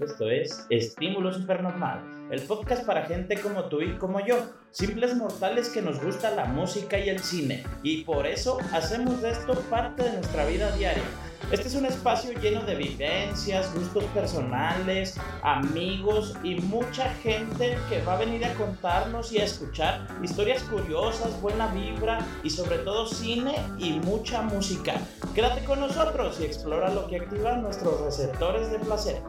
Esto es Estímulo Supernormal, el podcast para gente como tú y como yo, simples mortales que nos gusta la música y el cine, y por eso hacemos de esto parte de nuestra vida diaria. Este es un espacio lleno de vivencias, gustos personales, amigos y mucha gente que va a venir a contarnos y a escuchar historias curiosas, buena vibra y sobre todo cine y mucha música. Quédate con nosotros y explora lo que activa nuestros receptores de placer.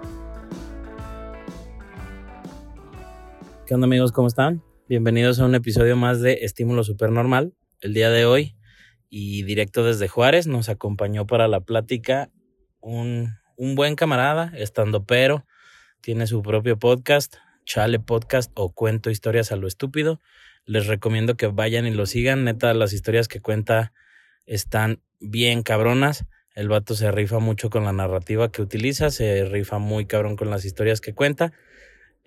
¿Qué onda amigos? ¿Cómo están? Bienvenidos a un episodio más de Estímulo Supernormal. El día de hoy y directo desde Juárez nos acompañó para la plática un, un buen camarada, estando pero, tiene su propio podcast, Chale Podcast o Cuento Historias a lo Estúpido. Les recomiendo que vayan y lo sigan. Neta, las historias que cuenta están bien cabronas. El vato se rifa mucho con la narrativa que utiliza, se rifa muy cabrón con las historias que cuenta.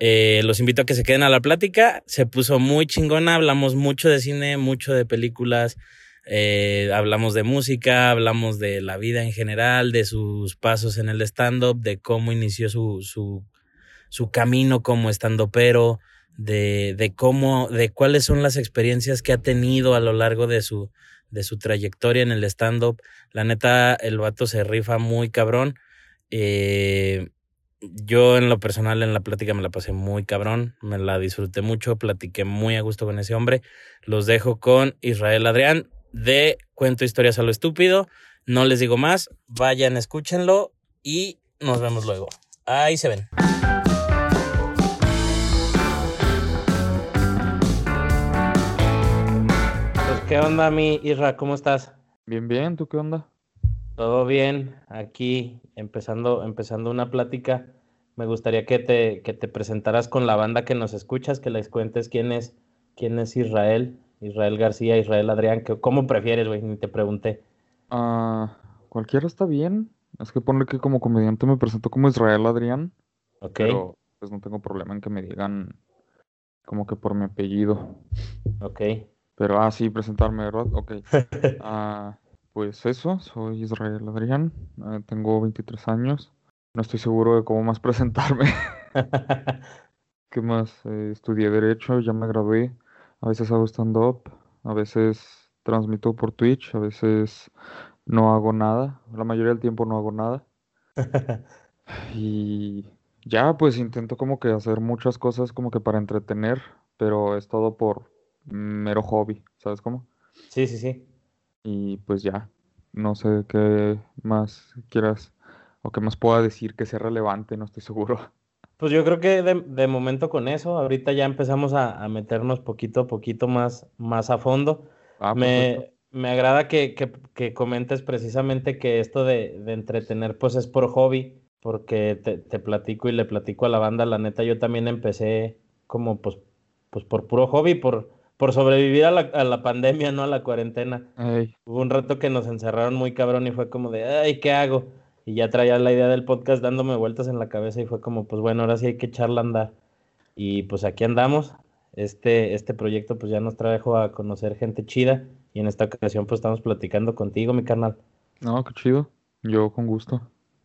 Eh, los invito a que se queden a la plática. Se puso muy chingona, hablamos mucho de cine, mucho de películas, eh, hablamos de música, hablamos de la vida en general, de sus pasos en el stand-up, de cómo inició su, su, su camino como stand-upero, de, de cómo, de cuáles son las experiencias que ha tenido a lo largo de su, de su trayectoria en el stand-up. La neta, el vato se rifa muy cabrón. Eh, yo en lo personal en la plática me la pasé muy cabrón, me la disfruté mucho, platiqué muy a gusto con ese hombre. Los dejo con Israel Adrián de Cuento Historias a lo Estúpido. No les digo más, vayan, escúchenlo y nos vemos luego. Ahí se ven. Pues, ¿qué onda, mi Isra? ¿Cómo estás? Bien, bien, ¿tú qué onda? Todo bien, aquí empezando, empezando una plática. Me gustaría que te, que te presentaras con la banda que nos escuchas, que les cuentes quién es, quién es Israel. Israel García, Israel Adrián, que, ¿cómo prefieres, güey? Ni te pregunté. Ah, cualquiera está bien. Es que ponle que como comediante me presento como Israel Adrián. Ok. Pero pues no tengo problema en que me digan como que por mi apellido. Ok. Pero, ah, sí, presentarme, ¿verdad? Ok. Ah, pues eso, soy Israel Adrián. ah, tengo 23 años. No estoy seguro de cómo más presentarme. ¿Qué más? Eh, estudié Derecho, ya me gradué. A veces hago stand-up, a veces transmito por Twitch, a veces no hago nada. La mayoría del tiempo no hago nada. Y ya, pues intento como que hacer muchas cosas como que para entretener, pero es todo por mero hobby, ¿sabes cómo? sí, sí, sí. Y pues ya, no sé qué más quieras o qué más pueda decir que sea relevante, no estoy seguro. Pues yo creo que de, de momento con eso, ahorita ya empezamos a, a meternos poquito a poquito más, más a fondo. Ah, Me, me agrada que, que, que comentes precisamente que esto de, de entretener pues es por hobby, porque te, te platico y le platico a la banda, la neta yo también empecé como pues, pues por puro hobby, por, por sobrevivir a la, a la pandemia, ¿no? A la cuarentena. Hubo un rato que nos encerraron muy cabrón y fue como de, ay, ¿qué hago? Y ya traía la idea del podcast dándome vueltas en la cabeza y fue como, pues bueno, ahora sí hay que echarla a andar. Y pues aquí andamos. Este, este proyecto pues ya nos trajo a conocer gente chida y en esta ocasión pues estamos platicando contigo, mi carnal. no, qué chido. Yo con gusto.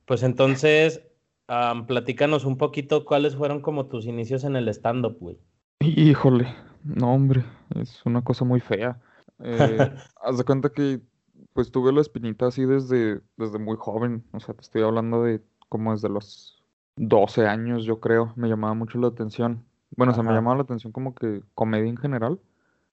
Pues entonces, am, platícanos un poquito cuáles fueron como tus inicios en el stand-up, güey. Híjole, no, hombre, es una cosa muy fea. Eh, haz de cuenta que pues tuve la espinita así desde, desde muy joven. O sea, te estoy hablando de como desde los 12 años, yo creo. Me llamaba mucho la atención. Bueno, o sea, me llamaba la atención como que comedia en general.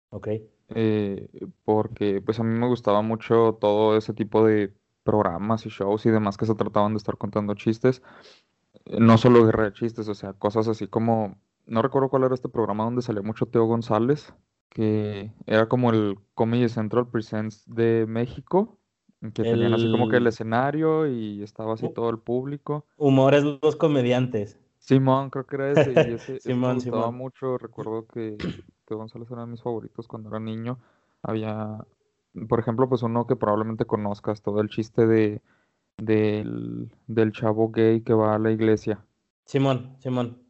Ok. eh, porque pues a mí me gustaba mucho todo ese tipo de programas y shows y demás que se trataban de estar contando chistes. No solo guerra de chistes, o sea, cosas así como, no recuerdo cuál era este programa donde salía mucho Teo González, que era como el Comedy Central Presents de México, que tenían así como que el escenario y estaba así todo el público. humores los comediantes. Simón, creo que era ese, y ese, ese me Simón, gustaba Simón. mucho. Recuerdo que Teo González era de mis favoritos cuando era niño. Había, por ejemplo, pues uno que probablemente conozcas, todo el chiste de del, del chavo gay que va a la iglesia. Simón, Simón.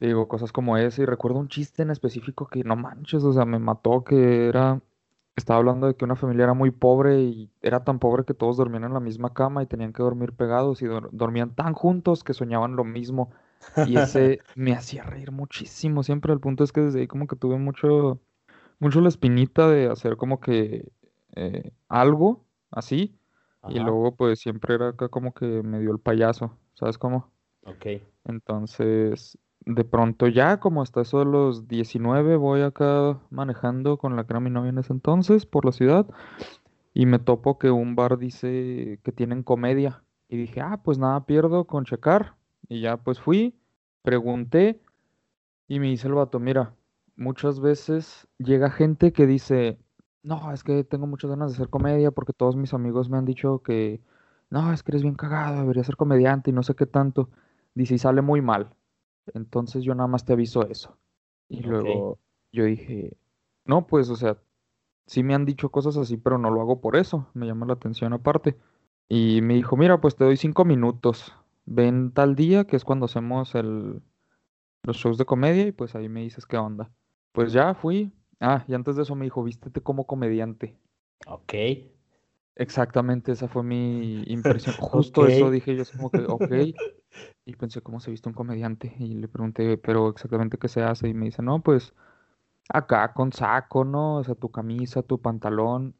Digo, cosas como ese. Y recuerdo un chiste en específico que no manches, o sea, me mató, que era, estaba hablando de que una familia era muy pobre y era tan pobre que todos dormían en la misma cama y tenían que dormir pegados y dor- dormían tan juntos que soñaban lo mismo. Y ese me hacía reír muchísimo siempre. El punto es que desde ahí como que tuve mucho, mucho la espinita de hacer como que eh, algo así. Y luego pues siempre era acá como que me dio el payaso, ¿sabes cómo? ok. Entonces, de pronto ya como hasta eso de los 19 voy acá manejando con la que era mi novia en ese entonces por la ciudad y me topo que un bar dice que tienen comedia. Y dije, ah, pues nada pierdo con checar. Y ya pues fui, pregunté y me dice el vato, mira, muchas veces llega gente que dice, no, es que tengo muchas ganas de hacer comedia porque todos mis amigos me han dicho que, no, es que eres bien cagado, deberías ser comediante y no sé qué tanto. Dice, y sale muy mal. Entonces yo nada más te aviso eso. Y luego yo dije, no, pues, o sea, sí me han dicho cosas así, pero no lo hago por eso. Me llama la atención aparte. Y me dijo, mira, pues te doy cinco minutos. Ven tal día, que es cuando hacemos el, los shows de comedia, y pues ahí me dices qué onda. Pues ya fui. Ah, y antes de eso me dijo, vístete como comediante. Ok. Exactamente, esa fue mi impresión. Justo eso dije yo, así como que, ok. Y pensé, ¿cómo se viste un comediante? Y le pregunté, pero exactamente qué se hace. Y me dice, no, pues acá con saco, ¿no? O sea, tu camisa, tu pantalón.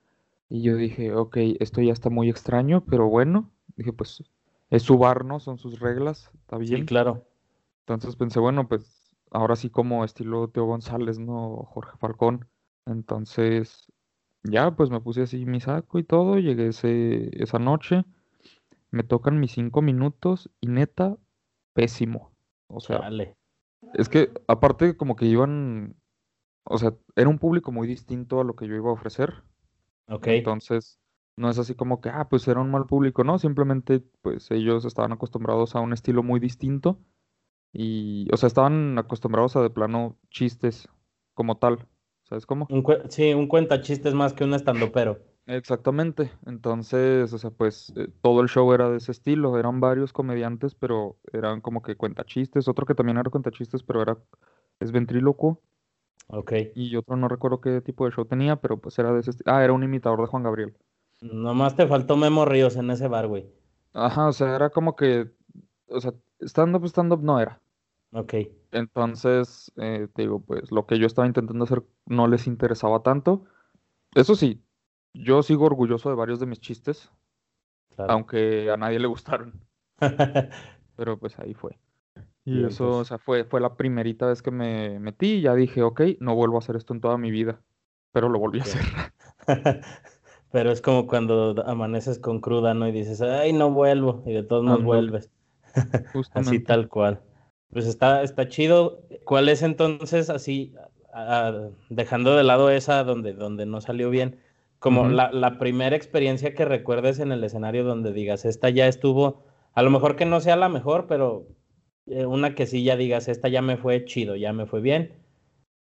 Y yo dije, ok, esto ya está muy extraño, pero bueno. Dije, pues es su bar, ¿no? Son sus reglas, está Sí, claro. Entonces pensé, bueno, pues ahora sí como estilo Teo González, ¿no? Jorge Falcón. Entonces, ya, pues me puse así mi saco y todo. Llegué ese, esa noche. Me tocan mis cinco minutos y neta, pésimo. O sea, Chale. es que aparte como que iban, o sea, era un público muy distinto a lo que yo iba a ofrecer. Ok. Entonces, no es así como que, ah, pues era un mal público, no, simplemente pues ellos estaban acostumbrados a un estilo muy distinto y, o sea, estaban acostumbrados a de plano chistes como tal, ¿sabes cómo? Un sí, un cuenta chistes más que un estandopero. Exactamente, entonces, o sea, pues eh, todo el show era de ese estilo, eran varios comediantes, pero eran como que cuentachistes, otro que también era cuentachistes, pero era, es ventrílocuo, Ok. y otro no recuerdo qué tipo de show tenía, pero pues era de ese estilo, ah, era un imitador de Juan Gabriel. Nomás te faltó Memo Ríos en ese bar, güey. Ajá, o sea, era como que, o sea, stand-up, stand-up no era. Ok. Entonces, eh, te digo, pues lo que yo estaba intentando hacer no les interesaba tanto. Eso sí, yo sigo orgulloso de varios de mis chistes, Claro. aunque a nadie le gustaron, pero pues ahí fue. Y eso, o sea, fue, fue la primerita vez que me metí y ya dije, ok, no vuelvo a hacer esto en toda mi vida, pero lo volví a hacer. Pero es como cuando amaneces con cruda, ¿no? Y dices, ay, no vuelvo. Y de todos modos Ándale, vuelves. Así tal cual. Pues está, está chido. ¿Cuál es entonces, así, a- a- dejando de lado esa donde, donde no salió bien, como la, la primera experiencia que recuerdes en el escenario donde digas, esta ya estuvo, a lo mejor que no sea la mejor, pero eh, una que sí ya digas, esta ya me fue chido, ya me fue bien,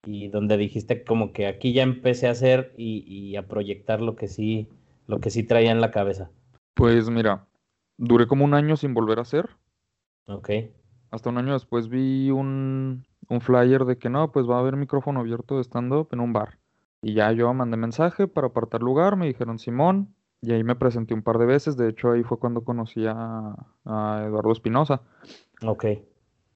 y donde dijiste como que aquí ya empecé a hacer y, y a proyectar lo que sí, lo que sí traía en la cabeza. Pues mira, duré como un año sin volver a hacer. Ok, Hasta un año después vi un, un flyer de que no, pues va a haber micrófono abierto de stand-up en un bar. Y ya yo mandé mensaje para apartar lugar, me dijeron Simón, y ahí me presenté un par de veces. De hecho, ahí fue cuando conocí a, a Eduardo Espinosa. ok,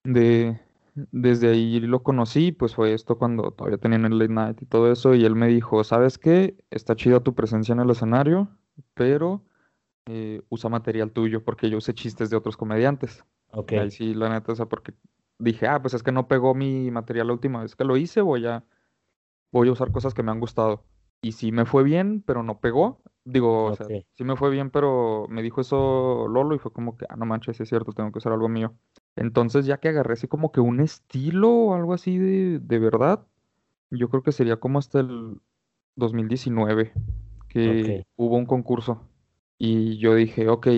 De, desde ahí lo conocí, pues fue esto cuando todavía tenían el late night y todo eso. Y él me dijo, ¿sabes qué? Está chida tu presencia en el escenario, pero eh, usa material tuyo, porque yo usé chistes de otros comediantes. ok, Y ahí sí, la neta, o sea, porque dije, ah, pues es que no pegó mi material la última vez que lo hice, voy a, voy a usar cosas que me han gustado. Y sí me fue bien, pero no pegó. Digo, o sea, sí me fue bien, pero me dijo eso Lolo y fue como que, ah, no manches, es cierto, tengo que hacer algo mío. Entonces, ya que agarré así como que un estilo o algo así de, de verdad, yo creo que sería como hasta el 2019 que hubo un concurso. Y yo dije, ok,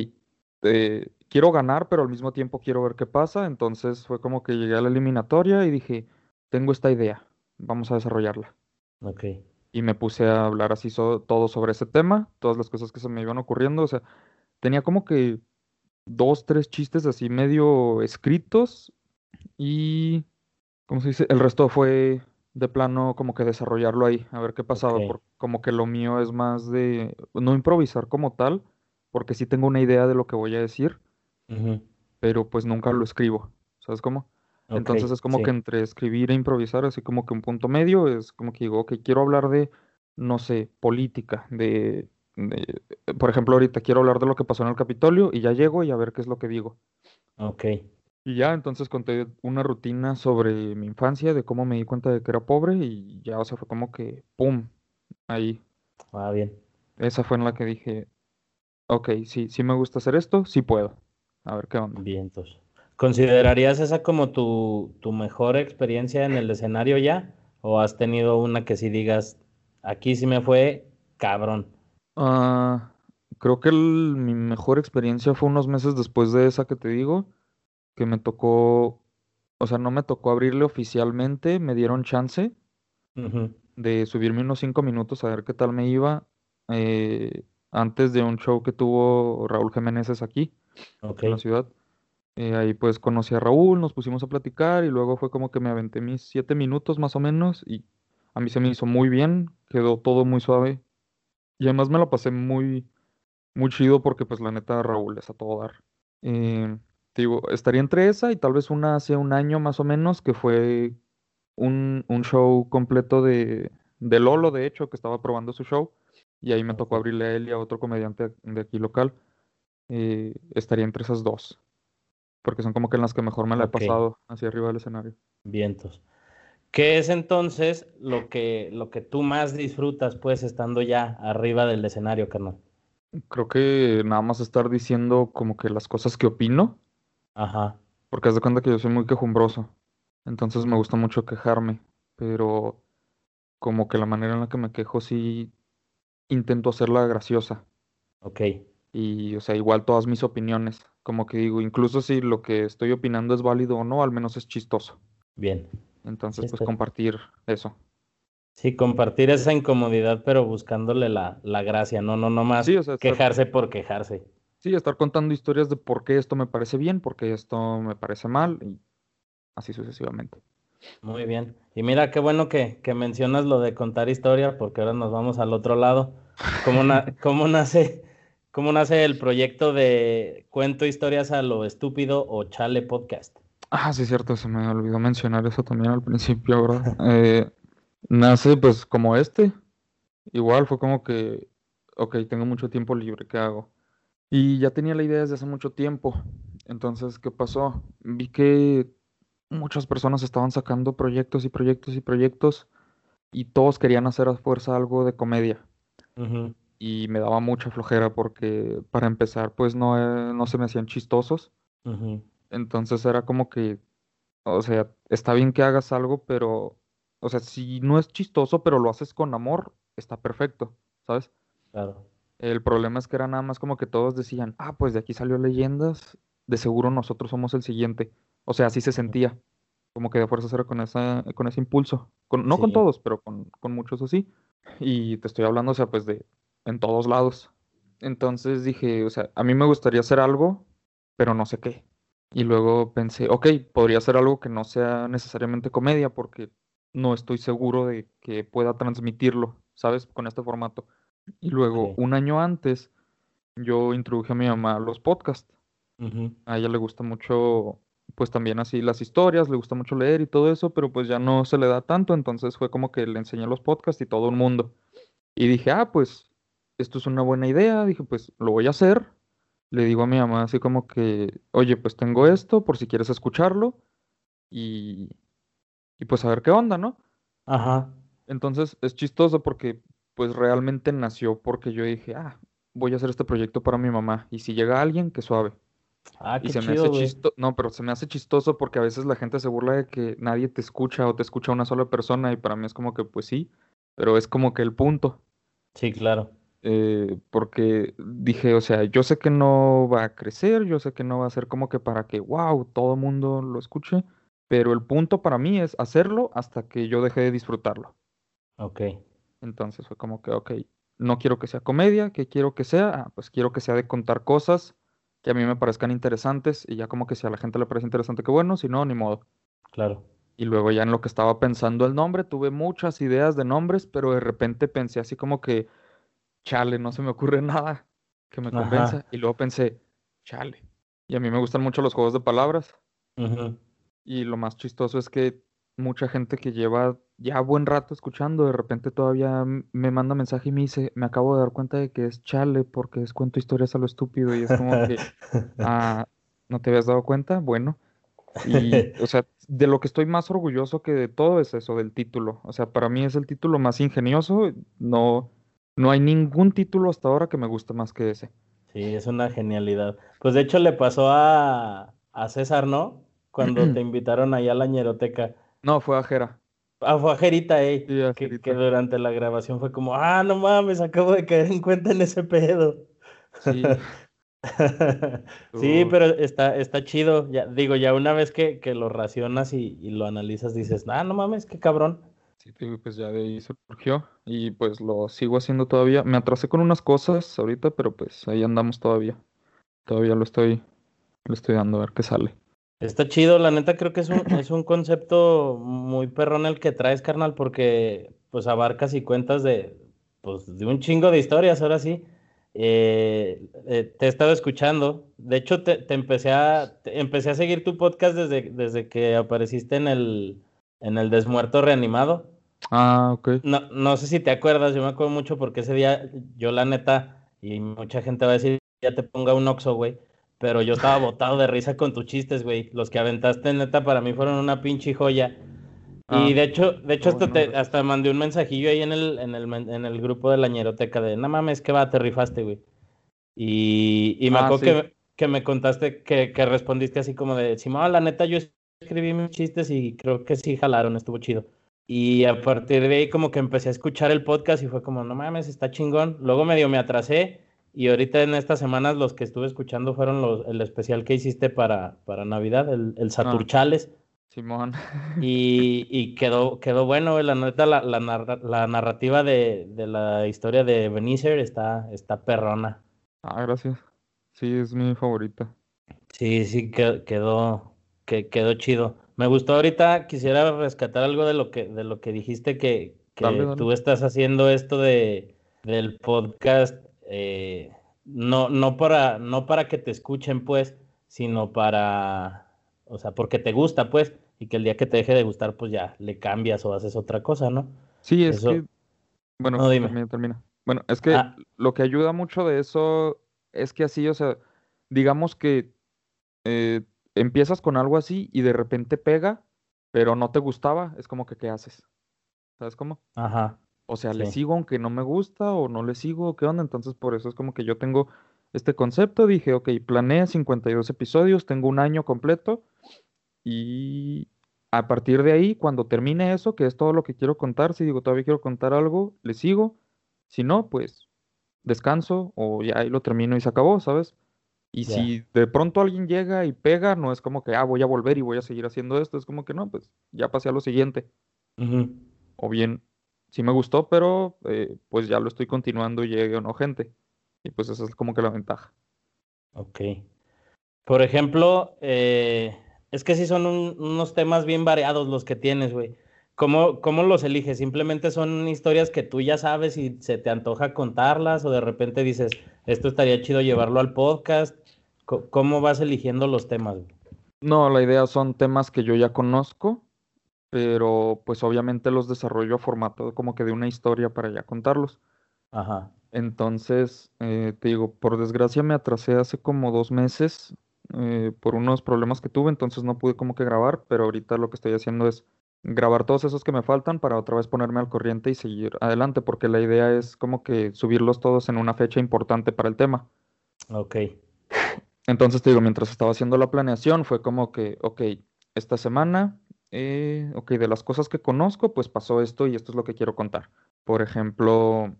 eh, quiero ganar, pero al mismo tiempo quiero ver qué pasa. Entonces fue como que llegué a la eliminatoria y dije, tengo esta idea, vamos a desarrollarla. Ok, Y me puse a hablar así so- todo sobre ese tema, todas las cosas que se me iban ocurriendo. O sea, tenía como que dos, tres chistes así medio escritos y, ¿cómo se dice? El resto fue de plano como que desarrollarlo ahí, a ver qué pasaba, ok, por- como que lo mío es más de no improvisar como tal, porque sí tengo una idea de lo que voy a decir, pero pues nunca lo escribo, ¿sabes cómo? Entonces es como que entre escribir e improvisar, así como que un punto medio, es como que digo, ok, quiero hablar de, no sé, política, de, de- por ejemplo, ahorita quiero hablar de lo que pasó en el Capitolio y ya llego y a ver qué es lo que digo. Ok. Y ya, entonces conté una rutina sobre mi infancia, de cómo me di cuenta de que era pobre y ya, o sea, fue como que, ¡pum! Ahí. Ah, bien. Esa fue en la que dije, ok, sí, sí me gusta hacer esto, sí puedo. A ver qué onda. Vientos. ¿Considerarías esa como tu, tu mejor experiencia en el escenario ya? ¿O has tenido una que sí digas, aquí sí me fue cabrón? Ah, creo que el- mi mejor experiencia fue unos meses después de esa que te digo, que me tocó, o sea, no me tocó abrirle oficialmente, me dieron chance de subirme unos cinco minutos a ver qué tal me iba eh, antes de un show que tuvo Raúl Jiménez aquí en la ciudad. Eh, ahí pues conocí a Raúl, nos pusimos a platicar y luego fue como que me aventé mis siete minutos más o menos y a mí se me hizo muy bien, quedó todo muy suave y además me la pasé muy, muy chido porque pues la neta Raúl es a todo dar. Eh, digo, estaría entre esa y tal vez una hace un año más o menos que fue un, un show completo de, de Lolo, de hecho, que estaba probando su show y ahí me tocó abrirle a él y a otro comediante de aquí local. Eh, estaría entre esas dos porque son como que en las que mejor me la he pasado hacia arriba del escenario. vientos. ¿Qué es entonces lo que, lo que tú más disfrutas, pues, estando ya arriba del escenario, carnal? Creo que nada más estar diciendo como que las cosas que opino, Ajá, porque haz de cuenta que yo soy muy quejumbroso, entonces me gusta mucho quejarme, pero como que la manera en la que me quejo sí intento hacerla graciosa ok, y, o sea, igual todas mis opiniones, como que digo, incluso si lo que estoy opinando es válido o no, al menos es chistoso. bien. Entonces, pues compartir eso. Sí, compartir esa incomodidad, pero buscándole la, la gracia, no, no, no más Sí, o sea, estar- quejarse por quejarse. Sí, estar contando historias de por qué esto me parece bien, por qué esto me parece mal, y así sucesivamente. Muy bien. Y mira, qué bueno que, que mencionas lo de contar historia, porque ahora nos vamos al otro lado. ¿Cómo, na- cómo nace, cómo nace el proyecto de Cuento historias a lo estúpido o Chale Podcast? Ah, sí, cierto, se me olvidó mencionar eso también al principio, ¿verdad? Eh, nace pues como este, igual fue como que, ok, tengo mucho tiempo libre, ¿qué hago? Y ya tenía la idea desde hace mucho tiempo, entonces, ¿qué pasó? Vi que muchas personas estaban sacando proyectos y proyectos y proyectos y todos querían hacer a fuerza algo de comedia. Ujú, y me daba mucha flojera porque para empezar pues no, eh, no se me hacían chistosos. Entonces era como que, o sea, está bien que hagas algo, pero, o sea, si no es chistoso, pero lo haces con amor, está perfecto, ¿sabes? claro. El problema es que era nada más como que todos decían, ah, pues de aquí salió Leyendas, de seguro nosotros somos el siguiente. O sea, así se sentía, como que de fuerzas era con esa, con ese impulso. Con, no con todos, pero con, con muchos así. Y te estoy hablando, o sea, pues de en todos lados. Entonces dije, o sea, a mí me gustaría hacer algo, pero no sé qué. Y luego pensé, ok, podría hacer algo que no sea necesariamente comedia, porque no estoy seguro de que pueda transmitirlo, ¿sabes? Con este formato. Y luego, un año antes, yo introduje a mi mamá a los podcasts. A ella le gusta mucho, pues también así las historias, le gusta mucho leer y todo eso, pero pues ya no se le da tanto, entonces fue como que le enseñé los podcasts y todo el mundo. Y dije, ah, pues esto es una buena idea, dije, pues lo voy a hacer. Le digo a mi mamá así como que, oye, pues tengo esto por si quieres escucharlo y, y pues a ver qué onda, ¿no? Ajá. Entonces es chistoso porque pues realmente nació porque yo dije, ah, voy a hacer este proyecto para mi mamá y si llega alguien, que suave. Ah, Y qué se me chido, hace güey. chistoso, no, pero se me hace chistoso porque a veces la gente se burla de que nadie te escucha o te escucha una sola persona y para mí es como que pues sí, pero es como que el punto, Sí, claro. Eh, porque dije, o sea, yo sé que no va a crecer, yo sé que no va a ser como que para que, wow, todo el mundo lo escuche, pero el punto para mí es hacerlo hasta que yo deje de disfrutarlo. Ok. Entonces fue como que, ok, no quiero que sea comedia, ¿qué quiero que sea? Ah, pues quiero que sea de contar cosas que a mí me parezcan interesantes y ya como que si a la gente le parece interesante, que bueno, si no, ni modo. Claro. Y luego ya en lo que estaba pensando el nombre, tuve muchas ideas de nombres, pero de repente pensé así como que, chale, no se me ocurre nada que me Ajá. convenza. Y luego pensé, chale. Y a mí me gustan mucho los juegos de palabras. Y lo más chistoso es que mucha gente que lleva ya buen rato escuchando, de repente todavía me manda mensaje y me dice, me acabo de dar cuenta de que es chale porque es cuento historias a lo estúpido y es como que, ah, ¿no te habías dado cuenta? Bueno. Y, o sea, de lo que estoy más orgulloso que de todo es eso, del título. O sea, para mí es el título más ingenioso. No, no hay ningún título hasta ahora que me guste más que ese. Sí, es una genialidad. Pues de hecho le pasó a, a César, ¿no? Cuando te invitaron allá a la ñeroteca. No, fue a Jera. Ah, fue a Jerita, eh. que, que, durante la grabación fue como, ah, no mames, acabo de caer en cuenta en ese pedo. Sí. sí, pero está, está chido. Ya, digo, ya una vez que, que lo racionas y, y, lo analizas, dices, ah, no mames, qué cabrón. Sí, pues ya de ahí surgió y pues lo sigo haciendo todavía. Me atrasé con unas cosas ahorita, pero pues ahí andamos todavía. Todavía lo estoy, lo estoy dando a ver qué sale. Está chido, la neta creo que es un, es un concepto muy perrón el que traes, carnal, porque pues abarcas y cuentas de, pues, de un chingo de historias, ahora sí. Eh, eh, te he estado escuchando. De hecho, te, te empecé a empecé a seguir tu podcast desde, desde que apareciste en el, en el Desmuerto Reanimado. Ah, ok. No, no sé si te acuerdas, yo me acuerdo mucho porque ese día yo la neta, y mucha gente va a decir, ya te ponga un oxo, güey pero yo estaba botado de risa con tus chistes, güey. Los que aventaste, neta, para mí fueron una pinche joya. y ah, de hecho, de hecho hasta, te, hasta mandé un mensajillo ahí en el, en el, en el grupo de la ñeroteca de, no mames, que va, te rifaste, güey. Y, y me ah, acuerdo que, que, me contaste que, que respondiste así como de, Simón, la neta, yo escribí mis chistes y creo que sí jalaron, estuvo chido. Y a partir de ahí como que empecé a escuchar el podcast y fue como, no mames, está chingón. Luego medio me atrasé y ahorita en estas semanas los que estuve escuchando fueron los, el especial que hiciste para, para Navidad, el, el Saturchales. Simón. Y, y, quedó, quedó bueno, la neta, la, la, la narrativa de, de, la historia de Benicer está, está perrona. Ah, gracias. Sí, es mi favorita. Sí, sí, quedó, que, quedó chido. Me gustó ahorita, quisiera rescatar algo de lo que, de lo que dijiste que, que tú estás haciendo esto de, del podcast eh, no, no, para, no para que te escuchen, pues, sino para, o sea, porque te gusta, pues, y que el día que te deje de gustar, pues ya le cambias o haces otra cosa, ¿no? Sí, es que, bueno, Termina, termina. Bueno, es que ah. lo que ayuda mucho de eso es que así, o sea, digamos que eh, empiezas con algo así y de repente pega, pero no te gustaba, es como que, ¿qué haces? ¿Sabes cómo? Ajá. O sea, le sigo aunque no me gusta o no le sigo, ¿qué onda? Entonces, por eso es como que yo tengo este concepto. Dije, ok, planeé 52 episodios, tengo un año completo y a partir de ahí, cuando termine eso, que es todo lo que quiero contar, si digo todavía quiero contar algo, le sigo. Si no, pues descanso o ya ahí lo termino y se acabó, ¿sabes? Y si de pronto alguien llega y pega, no es como que, ah, voy a volver y voy a seguir haciendo esto, es como que no, pues ya pasé a lo siguiente. O bien, sí me gustó, pero eh, pues ya lo estoy continuando y llegue o no gente. Y pues esa es como que la ventaja. Ok. Por ejemplo, eh, es que sí son unos temas bien variados los que tienes, güey. ¿Cómo, ¿Cómo, los eliges? ¿Simplemente son historias que tú ya sabes y se te antoja contarlas? ¿O de repente dices, esto estaría chido llevarlo al podcast? ¿Cómo vas eligiendo los temas? No, la idea son temas que yo ya conozco pero pues obviamente los desarrollo a formato como que de una historia para ya contarlos. Ajá. Entonces, eh, te digo, por desgracia me atrasé hace como dos meses eh, por unos problemas que tuve, entonces no pude como que grabar, pero ahorita lo que estoy haciendo es grabar todos esos que me faltan para otra vez ponerme al corriente y seguir adelante, porque la idea es como que subirlos todos en una fecha importante para el tema. Ok. Entonces te digo, mientras estaba haciendo la planeación, fue como que, ok, esta semana eh, ok, de las cosas que conozco, pues pasó esto y esto es lo que quiero contar. Por ejemplo,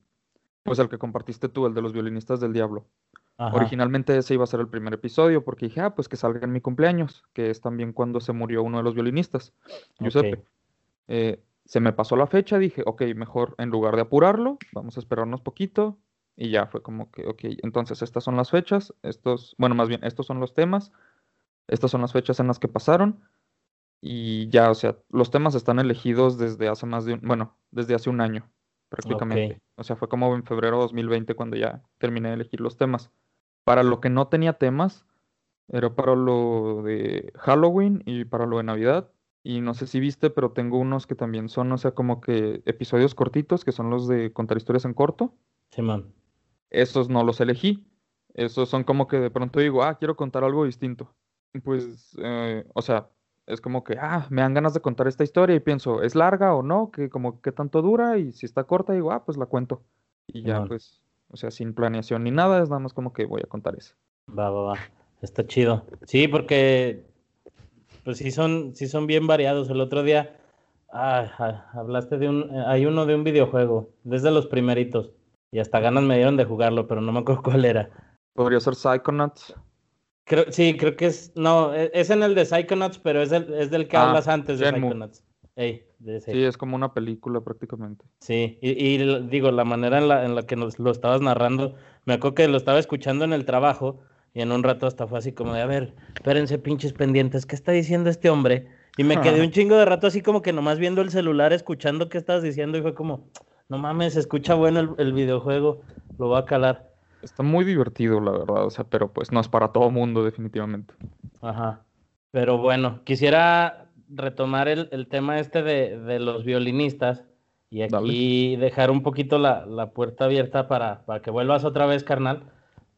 pues el que compartiste tú, el de los violinistas del diablo. Originalmente ese iba a ser el primer episodio porque dije, ah, pues que salga en mi cumpleaños, que es también cuando se murió uno de los violinistas, Giuseppe. Eh, se me pasó la fecha, dije, ok, mejor en lugar de apurarlo, vamos a esperarnos poquito. Y ya fue como que, ok, entonces estas son las fechas, estos, bueno, más bien, estos son los temas, estas son las fechas en las que pasaron y ya, o sea, los temas están elegidos desde hace más de un, bueno, desde hace un año prácticamente. O sea, fue como en febrero de 2020 cuando ya terminé de elegir los temas. Para lo que no tenía temas, Era para lo de Halloween y para lo de Navidad. Y no sé si viste, pero tengo unos que también son, o sea, como que episodios cortitos, que son los de contar historias en corto. Simón. Esos no los elegí. Esos son como que de pronto digo, ah, quiero contar algo distinto. Pues, eh, o sea, es como que, ah, me dan ganas de contar esta historia y pienso, ¿es larga o no? que como qué tanto dura? Y si está corta, digo, ah, pues la cuento. Y ya, pues, o sea, sin planeación ni nada, es nada más como que voy a contar eso. Va, va, va. Está chido. Sí, porque pues sí son, sí son bien variados. El otro día ah, ah, hablaste de un, hay uno de un videojuego, desde los primeritos. Y hasta ganas me dieron de jugarlo, pero no me acuerdo cuál era. Podría ser Psychonauts. Creo, sí, creo que es, no, e- es en el de Psychonauts, pero es, el, es del que Ah, hablas antes de Shenmue. Psychonauts. Ey, de ese. Sí, es como una película prácticamente. Sí, y, digo, la manera en la, en la que nos lo estabas narrando, me acuerdo que lo estaba escuchando en el trabajo y en un rato hasta fue así como de, a ver, espérense pinches pendientes, ¿qué está diciendo este hombre? Y me quedé un chingo de rato así como que nomás viendo el celular, escuchando qué estabas diciendo y fue como, no mames, se escucha bueno el, el videojuego, lo voy a calar. Está muy divertido, la verdad, o sea, pero pues no es para todo mundo, definitivamente. Ajá. Pero bueno, quisiera retomar el, el tema este de, de los violinistas y Dale. aquí dejar un poquito la, la puerta abierta para, para que vuelvas otra vez, carnal,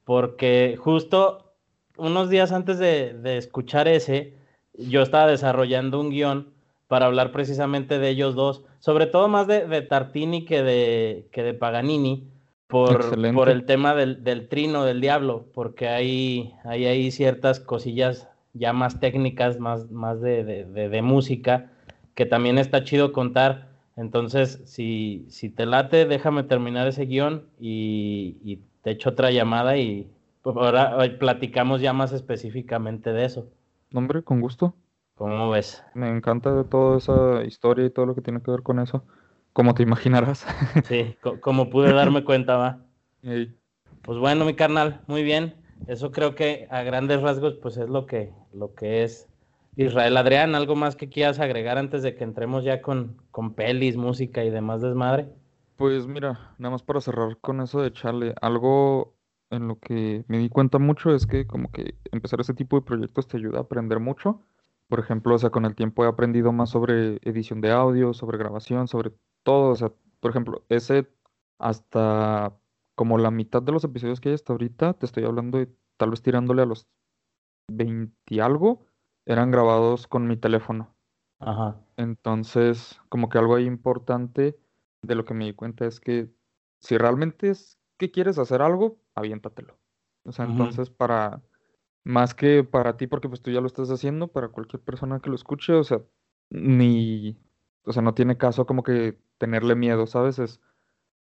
porque justo unos días antes de, de escuchar ese, yo estaba desarrollando un guion para hablar precisamente de ellos dos, sobre todo más de, de Tartini que de, que de Paganini, por, por el tema del, del trino del diablo, porque hay, hay ahí ciertas cosillas ya más técnicas, más, más de, de- música, que también está chido contar. Entonces, si, si te late, déjame terminar ese guion y, y te echo otra llamada y ahora eh, platicamos ya más específicamente de eso. Hombre, con gusto. ¿Cómo ves? Me encanta toda esa historia y todo lo que tiene que ver con eso. Como te imaginarás. Sí, co- como pude darme cuenta, va. Pues bueno, mi carnal, muy bien. Eso creo que a grandes rasgos, pues es lo que, lo que es Israel. Adrián, ¿algo más que quieras agregar antes de que entremos ya con, con pelis, música y demás desmadre? Pues mira, nada más para cerrar con eso de Charlie, algo en lo que me di cuenta mucho es que como que empezar ese tipo de proyectos te ayuda a aprender mucho. Por ejemplo, o sea, con el tiempo he aprendido más sobre edición de audio, sobre grabación, sobre todo. O sea, por ejemplo, ese hasta como la mitad de los episodios que hay hasta ahorita, te estoy hablando de tal vez tirándole a los 20 y algo, eran grabados con mi teléfono. Ajá. Entonces, como que algo ahí importante de lo que me di cuenta es que si realmente es que quieres hacer algo, aviéntatelo. O sea, entonces para, más que para ti, porque pues tú ya lo estás haciendo, para cualquier persona que lo escuche, o sea, ni, o sea, no tiene caso como que tenerle miedo, ¿sabes? Es,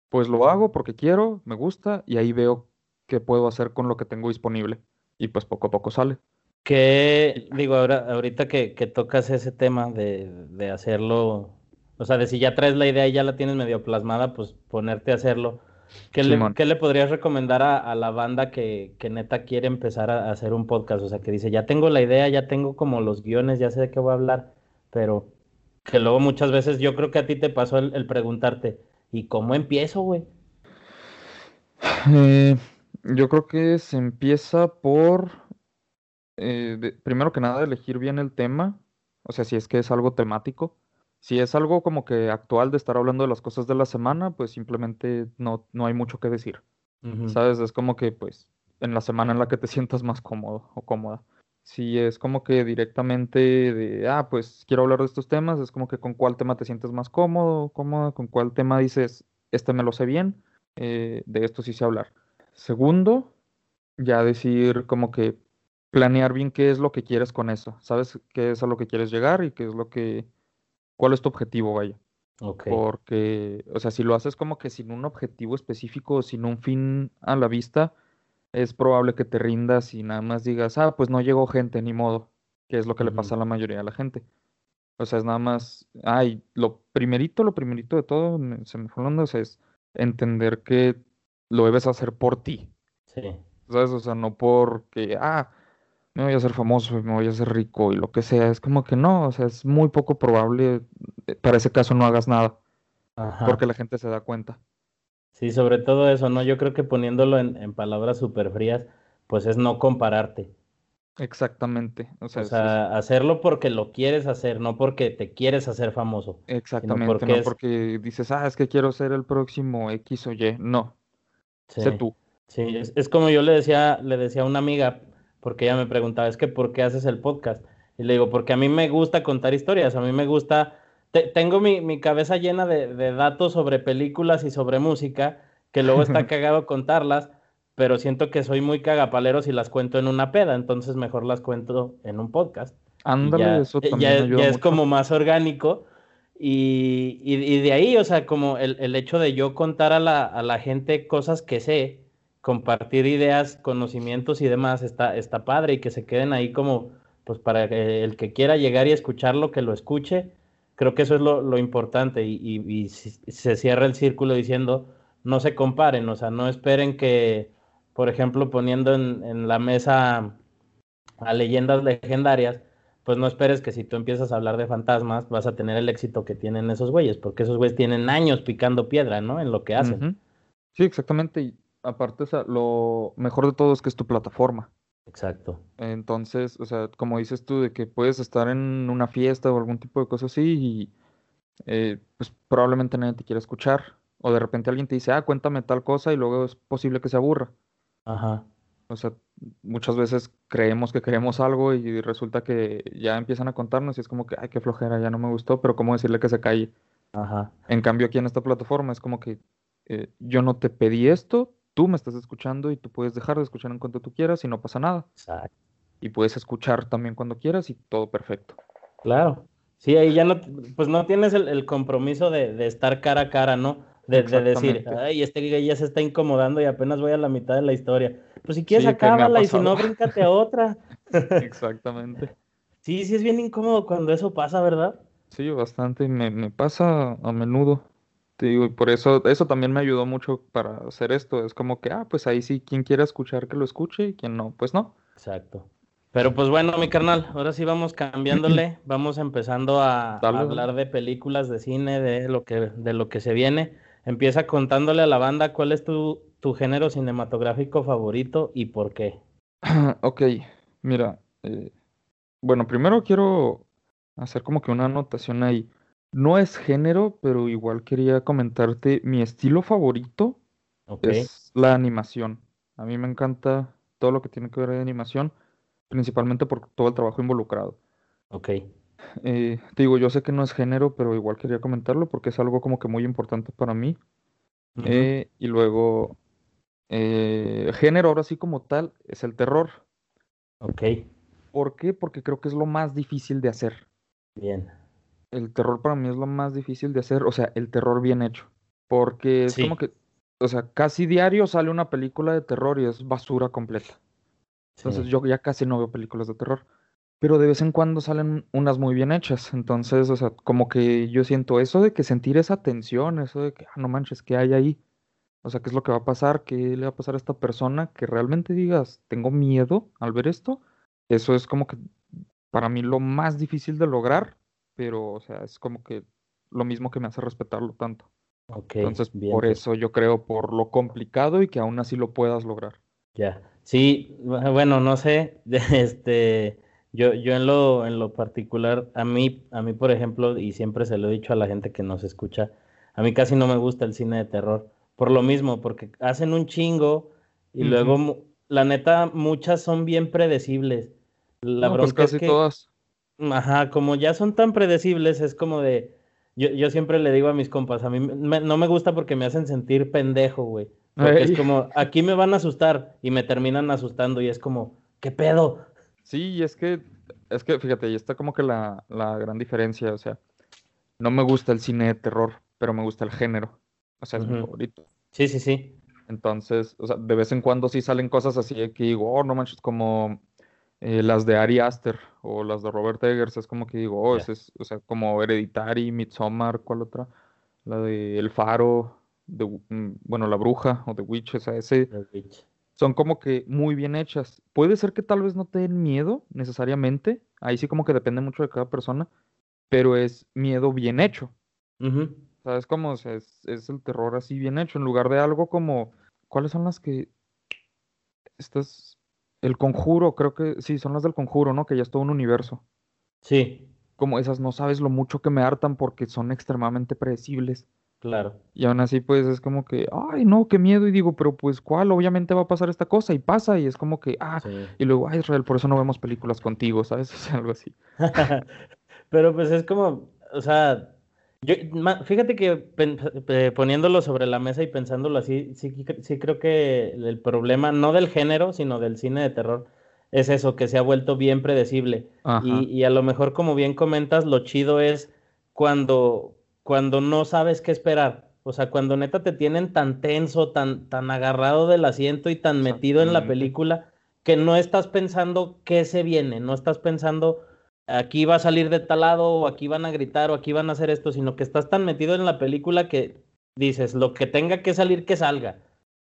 pues lo hago porque quiero, me gusta, y ahí veo qué puedo hacer con lo que tengo disponible. Y pues poco a poco sale. Que, digo, ahora, ahorita que, que tocas ese tema de, de hacerlo, o sea, de si ya traes la idea y ya la tienes medio plasmada, pues ponerte a hacerlo. ¿Qué le, qué le podrías recomendar a, a la banda que, que neta quiere empezar a, a hacer un podcast? O sea, que dice, ya tengo la idea, ya tengo como los guiones, ya sé de qué voy a hablar, pero que luego muchas veces yo creo que a ti te pasó el, el preguntarte, ¿y cómo empiezo, güey? Eh, yo creo que se empieza por, eh, de- primero que nada, elegir bien el tema, o sea, si es que es algo temático. Si es algo como que actual de estar hablando de las cosas de la semana, pues simplemente no, no hay mucho que decir. ¿sabes? Es como que, pues, en la semana en la que te sientas más cómodo o cómoda. Si es como que directamente de, ah, pues quiero hablar de estos temas, es como que con cuál tema te sientes más cómodo, cómoda, con cuál tema dices, este me lo sé bien, eh, de esto sí sé hablar. Segundo, ya decir como que planear bien qué es lo que quieres con eso, sabes qué es a lo que quieres llegar y qué es lo que, cuál es tu objetivo, vaya. Porque, o sea, si lo haces como que sin un objetivo específico sin un fin a la vista, es probable que te rindas y nada más digas, ah, pues no llegó gente, ni modo, que es lo que le pasa a la mayoría de la gente. O sea, es nada más, ay, lo primerito, lo primerito de todo, me- se me fue la onda, o sea, es entender que lo debes hacer por ti, Sí. ¿sabes? O sea, no porque, ah, me voy a hacer famoso, y me voy a hacer rico y lo que sea, es como que no, o sea, es muy poco probable, eh, para ese caso no hagas nada, Ajá. porque la gente se da cuenta. Sí, sobre todo eso, ¿no? Yo creo que poniéndolo en, en palabras súper frías, pues es no compararte. Exactamente. O sea, hacerlo porque lo quieres hacer, no porque te quieres hacer famoso. Exactamente, porque no porque dices, ah, es que quiero ser el próximo X o Y. No. Sé tú. Sí, es, es, como yo le decía, le decía a una amiga, porque ella me preguntaba, es que ¿por qué haces el podcast? Y le digo, porque a mí me gusta contar historias, a mí me gusta, tengo mi, mi, cabeza llena de, de, datos sobre películas y sobre música, que luego está cagado contarlas, pero siento que soy muy cagapalero si las cuento en una peda, entonces mejor las cuento en un podcast. Ándale, eso eh, también ya, ya es como más orgánico. Y, y, y, de ahí, o sea, como el, el hecho de yo contar a la, a la gente cosas que sé, compartir ideas, conocimientos y demás está, está padre y que se queden ahí como, pues para el que quiera llegar y escucharlo, que lo escuche. Creo que eso es lo, lo importante y, y, se cierra el círculo diciendo, no se comparen, o sea, no esperen que, por ejemplo, poniendo en, en la mesa a leyendas legendarias, pues no esperes que si tú empiezas a hablar de fantasmas vas a tener el éxito que tienen esos güeyes, porque esos güeyes tienen años picando piedra, ¿no? En lo que hacen. Sí, exactamente aparte, o sea, lo mejor de todo es que es tu plataforma. Exacto. Entonces, o sea, como dices tú, de que puedes estar en una fiesta o algún tipo de cosa así y eh, pues probablemente nadie te quiera escuchar. O de repente alguien te dice, ah, cuéntame tal cosa y luego es posible que se aburra. Ajá. O sea, muchas veces creemos que queremos algo y resulta que ya empiezan a contarnos y es como que, ay, qué flojera, ya no me gustó, pero ¿cómo decirle que se calle? Ajá. En cambio, aquí en esta plataforma es como que eh, yo no te pedí esto, tú me estás escuchando y tú puedes dejar de escuchar en cuanto tú quieras y no pasa nada. Exacto. Y puedes escuchar también cuando quieras y todo perfecto. Claro. Sí, ahí ya no, pues no tienes el, compromiso de, estar cara a cara, ¿no? De, decir, ay, este güey ya se está incomodando y apenas voy a la mitad de la historia. Pues si quieres, acábala y si no, bríncate a otra. Exactamente. sí, sí es bien incómodo cuando eso pasa, ¿verdad? Sí, bastante. Me, me pasa a menudo y por eso, eso también me ayudó mucho para hacer esto. Es como que, ah, pues ahí sí, quien quiera escuchar que lo escuche y quien no, pues no. Exacto. Pero pues bueno, mi carnal, ahora sí vamos cambiándole, vamos empezando a, hablar de películas, de cine, de lo que, de lo que se viene. Empieza contándole a la banda cuál es tu, tu género cinematográfico favorito y por qué. ok, mira, eh, bueno, primero quiero hacer como que una anotación ahí. No es género, pero igual quería comentarte, mi estilo favorito es la animación. A mí me encanta todo lo que tiene que ver de animación, principalmente por todo el trabajo involucrado. Ok. Eh, te digo, yo sé que no es género, pero igual quería comentarlo porque es algo como que muy importante para mí. Eh, y luego, eh, género ahora sí como tal es el terror. Ok. ¿Por qué? Porque creo que es lo más difícil de hacer. Bien el terror para mí es lo más difícil de hacer, o sea, el terror bien hecho. Porque es como que, o sea, casi diario sale una película de terror y es basura completa. Entonces yo ya casi no veo películas de terror. Pero de vez en cuando salen unas muy bien hechas. Entonces, o sea, como que yo siento eso de que sentir esa tensión, eso de que, ah, no manches, ¿qué hay ahí? O sea, ¿qué es lo que va a pasar? ¿Qué le va a pasar a esta persona? Que realmente digas, tengo miedo al ver esto. Eso es como que para mí lo más difícil de lograr pero, o sea, es como que lo mismo que me hace respetarlo tanto. Entonces, por pues. eso yo creo, por lo complicado y que aún así lo puedas lograr. Ya, sí, bueno, no sé, este, yo, yo en lo, en lo particular, a mí, a mí, por ejemplo, y siempre se lo he dicho a la gente que nos escucha, a mí casi no me gusta el cine de terror, por lo mismo, porque hacen un chingo y luego, la neta, muchas son bien predecibles. La no, pues casi todas. Ajá, como ya son tan predecibles, es como de. Yo, yo siempre le digo a mis compas, a mí no me gusta porque me hacen sentir pendejo, güey. Porque es como, aquí me van a asustar y me terminan asustando y es como, ¿qué pedo? Sí, es que, es que, fíjate, ahí está como que la, la gran diferencia, o sea, no me gusta el cine de terror, pero me gusta el género. O sea, es mi favorito. Sí, sí, sí. Entonces, o sea, de vez en cuando sí salen cosas así que digo, oh, no manches, como eh, las de Ari Aster o las de Robert Eggers, es como que digo, oh, es, o sea, como Hereditary, Midsommar, ¿cuál otra? La de El Faro, de, mm, bueno, La Bruja o The Witch, o sea, ese... Son como que muy bien hechas. Puede ser que tal vez no te den miedo necesariamente, ahí sí como que depende mucho de cada persona, pero es miedo bien hecho. ¿Sabes cómo? O sea, es, es el terror así bien hecho, en lugar de algo como, ¿cuáles son las que... Estas El conjuro, creo que sí, son las del conjuro, ¿no? Que ya es todo un universo. Sí, Como esas, no sabes lo mucho que me hartan porque son extremadamente predecibles. claro. Y aún así, pues es como que, ay, no, qué miedo. Y digo, pero pues, ¿cuál? Obviamente va a pasar esta cosa. Y pasa, y es como que, ah, Sí. y luego, ay, Israel, por eso no vemos películas contigo, ¿sabes? O sea, algo así. Pero pues es como, o sea, yo, fíjate que poniéndolo sobre la mesa y pensándolo así, sí, creo que el problema, no del género, sino del cine de terror, es eso, que se ha vuelto bien predecible. Y, y a lo mejor, como bien comentas, lo chido es cuando, cuando no sabes qué esperar. O sea, cuando neta te tienen tan tenso, tan, tan agarrado del asiento y tan metido en la película que no estás pensando qué se viene, no estás pensando aquí va a salir de tal lado o aquí van a gritar o aquí van a hacer esto, sino que estás tan metido en la película que dices, lo que tenga que salir, que salga.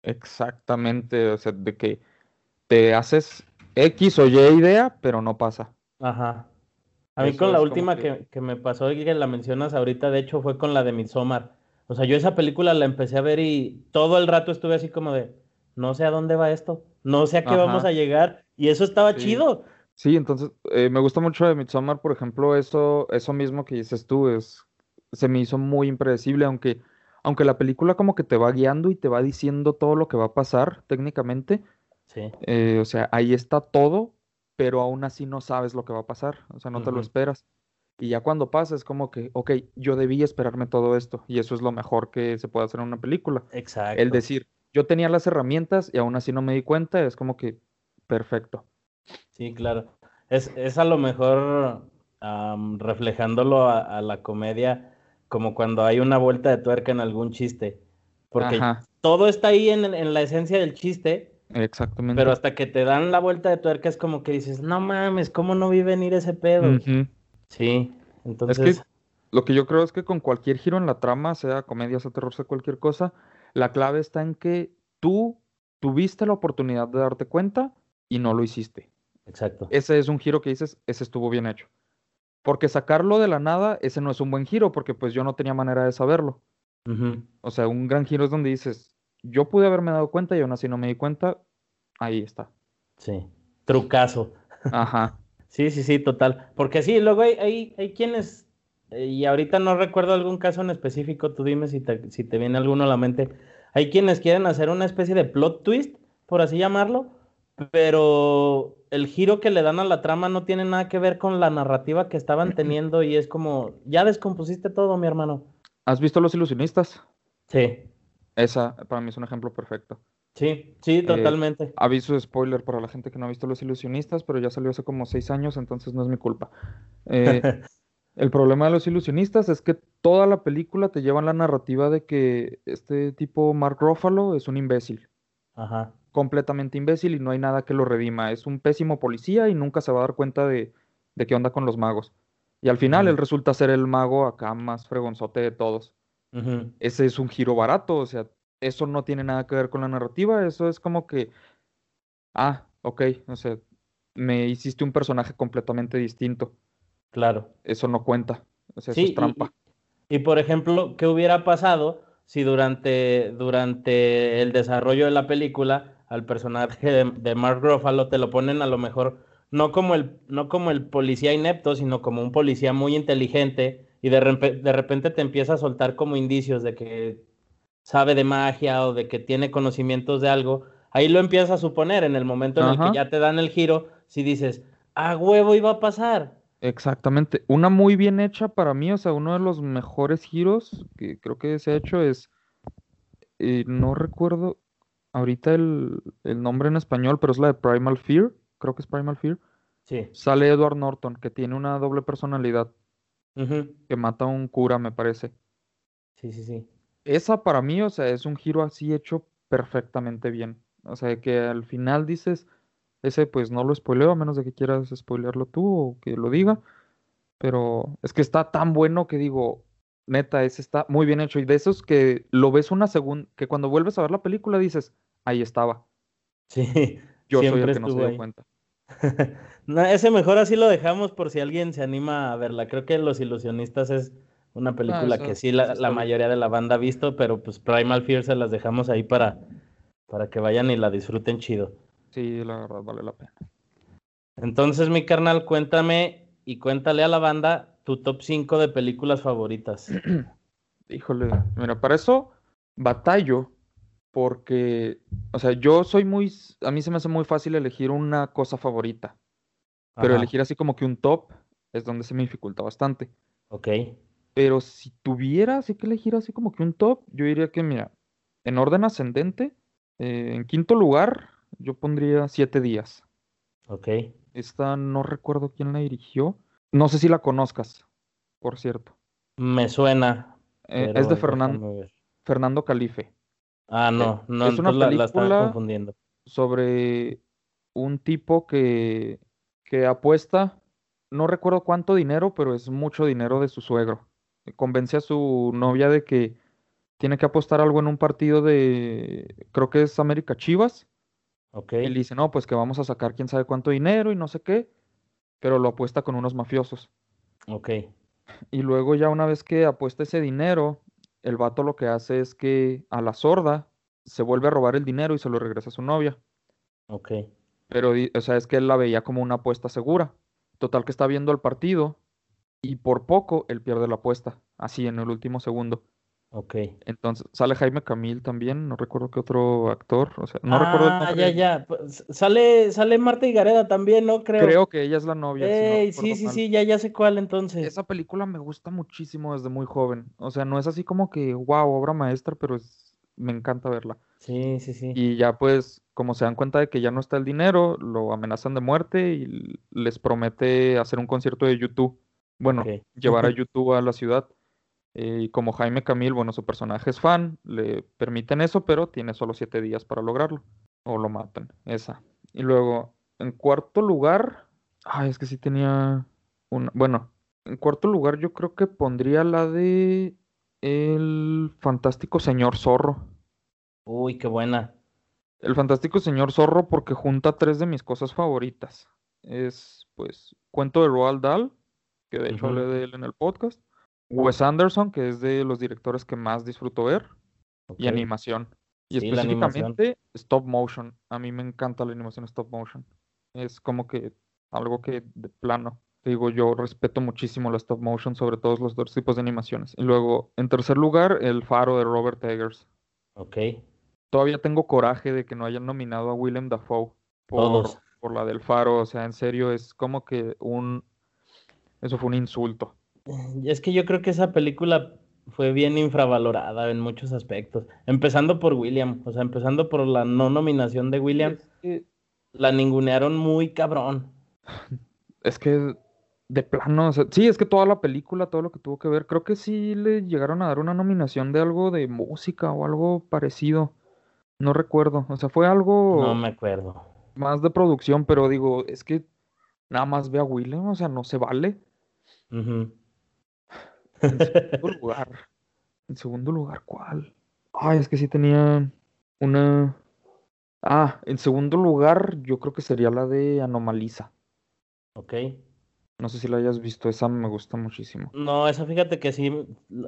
Exactamente, o sea, de que te haces X o Y idea, pero no pasa. Ajá. A mí Eso con la última que- que, que me pasó y que la mencionas ahorita, de hecho, fue con la de Midsommar. O sea, yo esa película la empecé a ver y todo el rato estuve así como de, no sé a dónde va esto, no sé a qué vamos a llegar. Y eso estaba Sí. chido. Sí, entonces, eh, me gusta mucho de Midsommar, por ejemplo, eso, eso mismo que dices tú, es, se me hizo muy impredecible, aunque, aunque la película como que te va guiando y te va diciendo todo lo que va a pasar técnicamente, Sí, eh, o sea, ahí está todo, pero aún así no sabes lo que va a pasar, o sea, no te lo esperas. Y ya cuando pasa es como que, ok, yo debí esperarme todo esto, y eso es lo mejor que se puede hacer en una película. El exacto. decir, yo tenía las herramientas y aún así no me di cuenta, es como que perfecto. Sí, claro. Es, es a lo mejor reflejándolo a, a la comedia como cuando hay una vuelta de tuerca en algún chiste. Porque Ajá, todo está ahí en, en la esencia del chiste, exactamente. pero hasta que te dan la vuelta de tuerca es como que dices, no mames, ¿cómo no vi venir ese pedo? Sí, Es entonces, que lo que yo creo es que con cualquier giro en la trama, sea comedia, sea terror, sea cualquier cosa, la clave está en que tú tuviste la oportunidad de darte cuenta y no lo hiciste. Exacto. Ese es un giro que dices, ese estuvo bien hecho. Porque sacarlo de la nada, ese no es un buen giro, porque pues yo no tenía manera de saberlo. O sea, un gran giro es donde dices, yo pude haberme dado cuenta y aún así no me di cuenta, ahí está. Sí, trucazo. Ajá. Sí, sí, sí, total. Porque sí, luego hay, hay, hay quienes, eh, y ahorita no recuerdo algún caso en específico, tú dime si te, si te viene alguno a la mente. Hay quienes quieren hacer una especie de plot twist, por así llamarlo, pero el giro que le dan a la trama no tiene nada que ver con la narrativa que estaban teniendo y es como, ya descompusiste todo, mi hermano. ¿Has visto Los Ilusionistas? Sí, Esa para mí es un ejemplo perfecto. sí, sí, totalmente. Aviso de spoiler para la gente que no ha visto Los Ilusionistas, pero ya salió hace como seis años, entonces no es mi culpa. Eh, el problema de Los Ilusionistas es que toda la película te lleva en la narrativa de que este tipo Mark Ruffalo es un imbécil, Ajá, completamente imbécil y no hay nada que lo redima. Es un pésimo policía y nunca se va a dar cuenta de, de qué onda con los magos. Y al final él resulta ser el mago acá más fregonzote de todos. Ese es un giro barato, o sea, eso no tiene nada que ver con la narrativa, eso es como que, ah, ok, o sea, me hiciste un personaje completamente distinto, claro. eso no cuenta, o sea, eso es y- trampa. Y, por ejemplo, ¿qué hubiera pasado si durante, durante el desarrollo de la película al personaje de, de Mark Ruffalo te lo ponen a lo mejor no como el, no como el policía inepto, sino como un policía muy inteligente y de, repe- de repente te empieza a soltar como indicios de que sabe de magia o de que tiene conocimientos de algo? Ahí lo empiezas a suponer en el momento en el que ya te dan el giro, si dices, a huevo iba a pasar. Exactamente, una muy bien hecha para mí, o sea, uno de los mejores giros que creo que se ha hecho es, eh, no recuerdo ahorita el, el nombre en español, pero es la de Primal Fear, creo que es Primal Fear. Sí. Sale Edward Norton, que tiene una doble personalidad, Ujú. que mata a un cura, me parece. Sí, sí, sí. Esa para mí, o sea, es un giro así hecho perfectamente bien. O sea, que al final dices, ese pues no lo spoileo, a menos de que quieras spoilearlo tú o que lo diga. Pero es que está tan bueno que digo, neta, ese está muy bien hecho. Y de esos que lo ves una segunda, que cuando vuelves a ver la película dices, ahí estaba. Sí, Yo soy el que no se dio ahí. cuenta. No, ese mejor así lo dejamos por si alguien se anima a verla. Creo que Los Ilusionistas es una película eso- que sí la, la mayoría de la banda ha visto, pero pues Primal Fear se las dejamos ahí para, para que vayan y la disfruten chido. Sí, la verdad vale la pena. Entonces, mi carnal, cuéntame y cuéntale a la banda tu top 5 de películas favoritas. Híjole, mira, para eso batallo porque, o sea, yo soy muy, a mí se me hace muy fácil elegir una cosa favorita, pero elegir así como que un top es donde se me dificulta bastante. Ok, Pero si tuviera así que elegir así como que un top, yo diría que, mira, en orden ascendente, eh, en quinto lugar, yo pondría Siete Días. ok. Esta no recuerdo quién la dirigió. No sé si la conozcas, por cierto. Me suena. Eh, es de déjame Fernan- ver. Fernando Calife. Ah, no, no, es una entonces la, la estaba película- confundiendo. sobre un tipo que, que apuesta, no recuerdo cuánto dinero, pero es mucho dinero de su suegro. Convence a su novia de que tiene que apostar algo en un partido de, creo que es América Chivas. Ok, Y le dice, no, pues que vamos a sacar quién sabe cuánto dinero y no sé qué, pero lo apuesta con unos mafiosos. ok, Y luego ya una vez que apuesta ese dinero, el vato lo que hace es que a la sorda se vuelve a robar el dinero y se lo regresa a su novia. ok. Pero, o sea, es que él la veía como una apuesta segura. Total que está viendo el partido y por poco él pierde la apuesta, así en el último segundo. Ok. Entonces sale Jaime Camil también, no recuerdo qué otro actor, o sea, no recuerdo el ah, nombre. ya, ya. Pues, sale, sale Marta Higareda también, ¿no? Creo. Creo que ella es la novia. si no sí, sí, mal. sí, ya, ya sé cuál entonces. Esa película me gusta muchísimo desde muy joven. O sea, no es así como que, wow, obra maestra, pero es- me encanta verla. Sí, sí, sí. Y ya pues, como se dan cuenta de que ya no está el dinero, lo amenazan de muerte y les promete hacer un concierto de YouTube. Bueno, llevar a YouTube a la ciudad. Eh, y como Jaime Camil, bueno, su personaje es fan, le permiten eso, pero tiene solo siete días para lograrlo. O lo matan, esa. Y luego, en cuarto lugar, ay, es que sí tenía una, bueno, en cuarto lugar yo creo que pondría la de El Fantástico Señor Zorro. Uy, qué buena. El Fantástico Señor Zorro porque junta tres de mis cosas favoritas. Es, pues, Cuento de Roald Dahl, que de hecho hablé de él en el podcast. Wes Anderson, que es de los directores que más disfruto ver. Y animación. Y Sí, la animación. específicamente stop motion. A mí me encanta la animación stop motion. Es como que algo que de plano. Te digo, yo respeto muchísimo la stop motion sobre todos los dos tipos de animaciones. Y luego, en tercer lugar, El Faro de Robert Eggers. Ok. Todavía tengo coraje de que no hayan nominado a Willem Dafoe por, Todos. por la del Faro. O sea, en serio, es como que un... Eso fue un insulto. Y Es que yo creo que esa película fue bien infravalorada en muchos aspectos. Empezando por William, o sea, empezando por la no nominación de William, Es que, la ningunearon muy cabrón. es que de plano, o sea, sí, es que toda la película, todo lo que tuvo que ver, creo que sí le llegaron a dar una nominación de algo de música o algo parecido. No recuerdo. O sea, fue algo No me acuerdo. más de producción, pero digo, es que nada más ve a Willem, o sea, no se vale. Ujú. En segundo lugar. En segundo lugar, ¿cuál? Ay, es que sí tenía una. Ah, en segundo lugar, yo creo que sería la de Anomalisa. Ok. No sé si la hayas visto, esa me gusta muchísimo. No, esa fíjate que sí,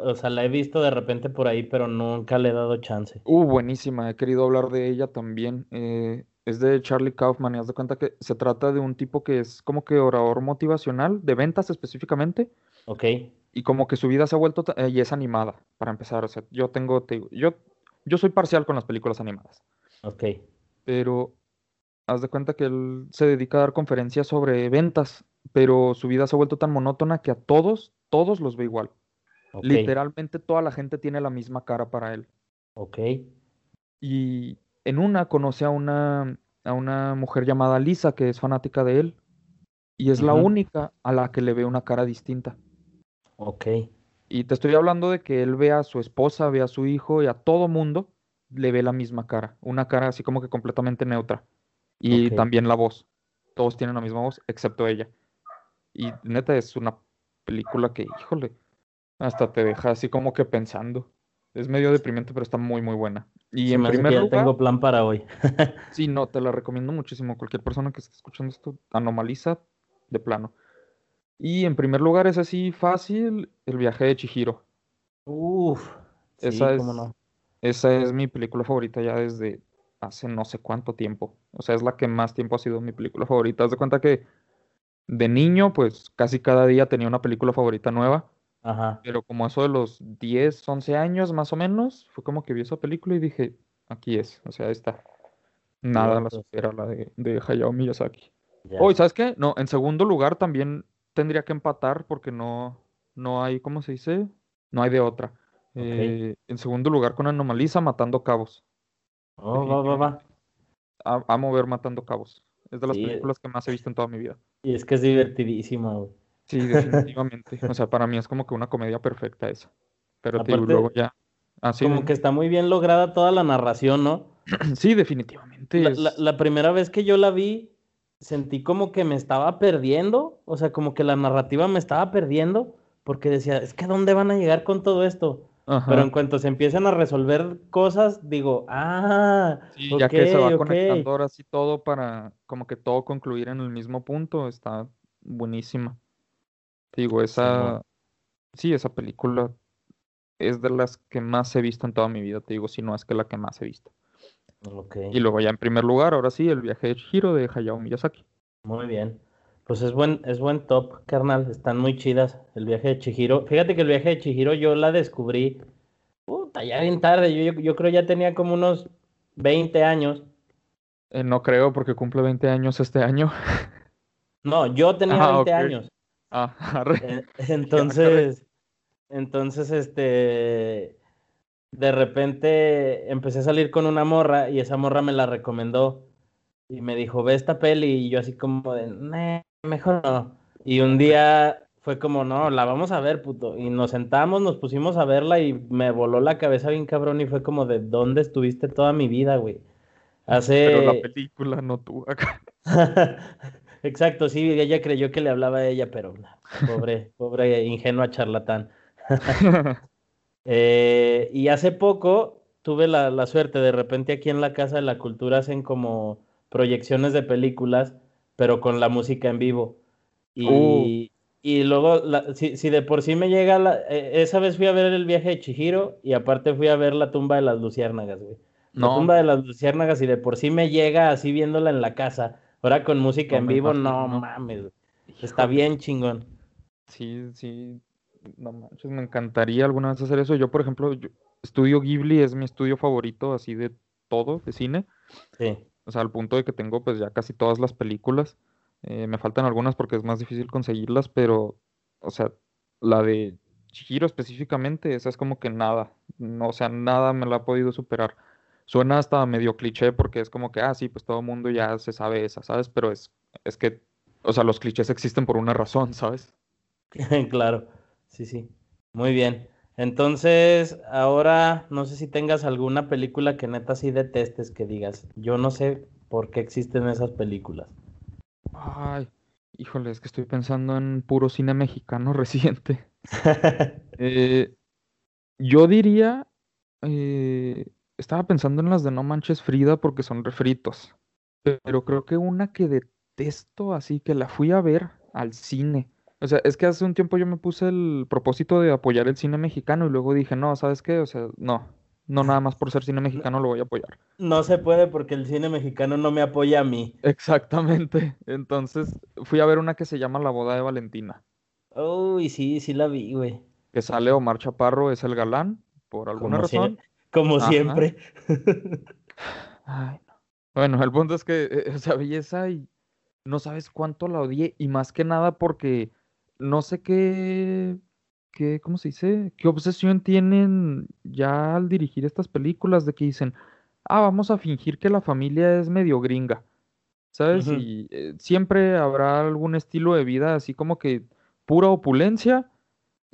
o sea, la he visto de repente por ahí, pero nunca le he dado chance. Uh, buenísima, he querido hablar de ella también. eh, es de Charlie Kaufman y haz de cuenta que se trata de un tipo que es como que orador motivacional, de ventas específicamente, Ok. Y como que su vida se ha vuelto, eh, y es animada, para empezar. O sea, yo tengo, te yo, yo soy parcial con las películas animadas. Ok. pero haz de cuenta que él se dedica a dar conferencias sobre ventas, pero su vida se ha vuelto tan monótona que a todos, todos los ve igual. Ok. Literalmente toda la gente tiene la misma cara para él. Ok. Y en una conoce a una, a una mujer llamada Lisa que es fanática de él y es la única a la que le ve una cara distinta. Ok. Y te estoy hablando de que él ve a su esposa, ve a su hijo y a todo mundo le ve la misma cara, una cara así como que completamente neutra. Y también la voz. Todos tienen la misma voz, excepto ella. Y neta es una película que, híjole, hasta te deja así como que pensando. Es medio deprimente, pero está muy, muy buena. Y Se en primer lugar, tengo plan para hoy. sí, no, te la recomiendo muchísimo. Cualquier persona que esté escuchando esto, anomaliza de plano. Y en primer lugar es así fácil, El viaje de Chihiro. Uf. Sí, Esa es, cómo no. esa es mi película favorita ya desde hace no sé cuánto tiempo. O sea, es la que más tiempo ha sido mi película favorita. Haz de cuenta que de niño, pues casi cada día tenía una película favorita nueva. Ajá. Pero como eso de los 10, 11 años más o menos, fue como que vi esa película y dije, aquí es, o sea, está. Nada la supera la de, de Hayao Miyazaki. ya. Oye, ¿sabes qué? No, en segundo lugar también tendría que empatar porque no, no hay, ¿cómo se dice? No hay de otra. Eh, en segundo lugar con Anomaliza, Matando Cabos. Oh, va, va, va. A- Amo ver Matando Cabos. Es de las Sí. películas que más he visto en toda mi vida. Y es que es divertidísima, güey. Sí, definitivamente. O sea, para mí es como que una comedia perfecta esa. Pero te digo, Aparte, luego ya. Así Como que está muy bien lograda toda la narración, ¿no? Sí, definitivamente. La, es- la- la primera vez que yo la vi, sentí como que me estaba perdiendo, o sea, como que la narrativa me estaba perdiendo, porque decía, es que ¿a dónde van a llegar con todo esto? Ajá. Pero en cuanto se empiezan a resolver cosas, digo, ah, Sí, ya que se va ok". conectando ahora sí todo para como que todo concluir en el mismo punto, está buenísima. Digo, esa, sí, esa película es de las que más he visto en toda mi vida, te digo, si no es que la que más he visto. Y luego ya en primer lugar, ahora sí, el viaje de Chihiro de Hayao Miyazaki. muy bien. Pues es buen, es buen top, carnal. Están muy chidas el viaje de Chihiro. Fíjate que el viaje de Chihiro yo la descubrí, puta, ya bien tarde. Yo, yo, yo creo ya tenía como unos 20 años. Eh, no creo porque cumple 20 años este año. No, yo tenía Ah, 20 ok. años. Ah, arre. Eh, Entonces, entonces, este, de repente empecé a salir con una morra y esa morra me la recomendó y me dijo, ve esta peli y yo así como de, "Nee, mejor no. Y un día fue como, no, la vamos a ver, puto. Y nos sentamos, nos pusimos a verla y me voló la cabeza bien cabrón y fue como de, ¿dónde estuviste toda mi vida, güey? Hace... Pero la película no tú acá. Exacto, sí, ella creyó que le hablaba a ella, pero pobre, pobre ingenua charlatán. Eh, y hace poco tuve la, la suerte, de repente aquí en la Casa de la Cultura hacen como proyecciones de películas, pero con la música en vivo. Y, y luego, la- si, si de por sí me llega, la, eh, esa vez fui a ver el viaje de Chihiro y aparte fui a ver la tumba de las luciérnagas, güey. La tumba de las luciérnagas y de por sí me llega así viéndola en la casa. Ahora con música No en vivo, no mames. güey. Está bien chingón. Sí, sí, no manches, me encantaría alguna vez hacer eso. Yo, por ejemplo, yo- estudio Ghibli, es mi estudio favorito así de todo, de cine. Sí. O sea, al punto de que tengo pues ya casi todas las películas. Eh, me faltan algunas porque es más difícil conseguirlas, pero, o sea, la de Chihiro específicamente, esa es como que nada, no, o sea, nada me la ha podido superar. Suena hasta medio cliché porque es como que, ah, sí, pues todo el mundo ya se sabe esa, ¿sabes? Pero es, es que, o sea, los clichés existen por una razón, ¿sabes? Claro, sí, sí. Muy bien. Entonces, ahora no sé si tengas alguna película que neta sí detestes que digas. Yo no sé por qué existen esas películas. Ay, híjole, es que estoy pensando en puro cine mexicano reciente. Eh, yo diría, eh, estaba pensando en las de No Manches Frida porque son refritos, pero creo que una que detesto, así que la fui a ver al cine. O sea, es que hace un tiempo yo me puse el propósito de apoyar el cine mexicano y luego dije, no, ¿sabes qué? O sea, no, no nada más por ser cine mexicano lo voy a apoyar. No se puede porque el cine mexicano no me apoya a mí. Exactamente. Entonces fui a ver una que se llama La boda de Valentina. Uy, sí, sí la vi, güey. que sale Omar Chaparro es el galán, por alguna Como, razón. como Ajá. siempre. Ay, no. Bueno, el punto es que, eh, o sea, vi esa y no sabes cuánto la odié, y más que nada porque no sé qué, qué, ¿cómo se dice? ¿Qué obsesión tienen ya al dirigir estas películas de que dicen, ah, vamos a fingir que la familia es medio gringa, ¿sabes? Y eh, siempre habrá algún estilo de vida así como que pura opulencia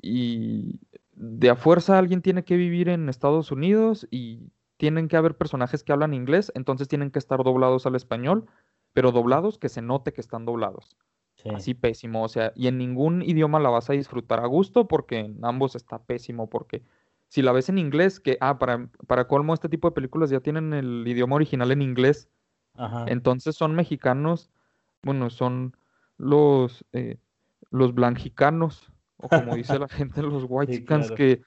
y de a fuerza alguien tiene que vivir en Estados Unidos y tienen que haber personajes que hablan inglés, entonces tienen que estar doblados al español, pero doblados que se note que están doblados. Sí. Así pésimo, o sea, y en ningún idioma la vas a disfrutar a gusto porque en ambos está pésimo, porque si la ves en inglés, que, ah, para, para colmo, este tipo de películas ya tienen el idioma original en inglés, Ajá. entonces son mexicanos, bueno, son los, eh, los blanjicanos, o como dice la gente, los white claro. que eh,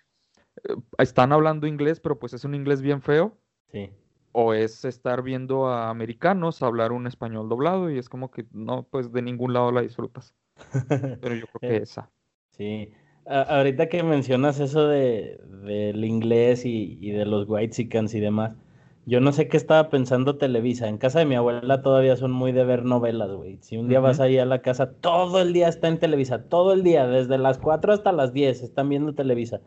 están hablando inglés, pero pues es un inglés bien feo. Sí. O es estar viendo a americanos hablar un español doblado y es como que no, pues de ningún lado la disfrutas. Pero yo creo que esa. Sí. A- ahorita que mencionas eso de, del inglés y, y de los whitexicans y demás, yo no sé qué estaba pensando Televisa. En casa de mi abuela todavía son muy de ver novelas, güey. Si un día vas ahí a la casa, todo el día está en Televisa, todo el día, desde las 4 hasta las 10 están viendo Televisa.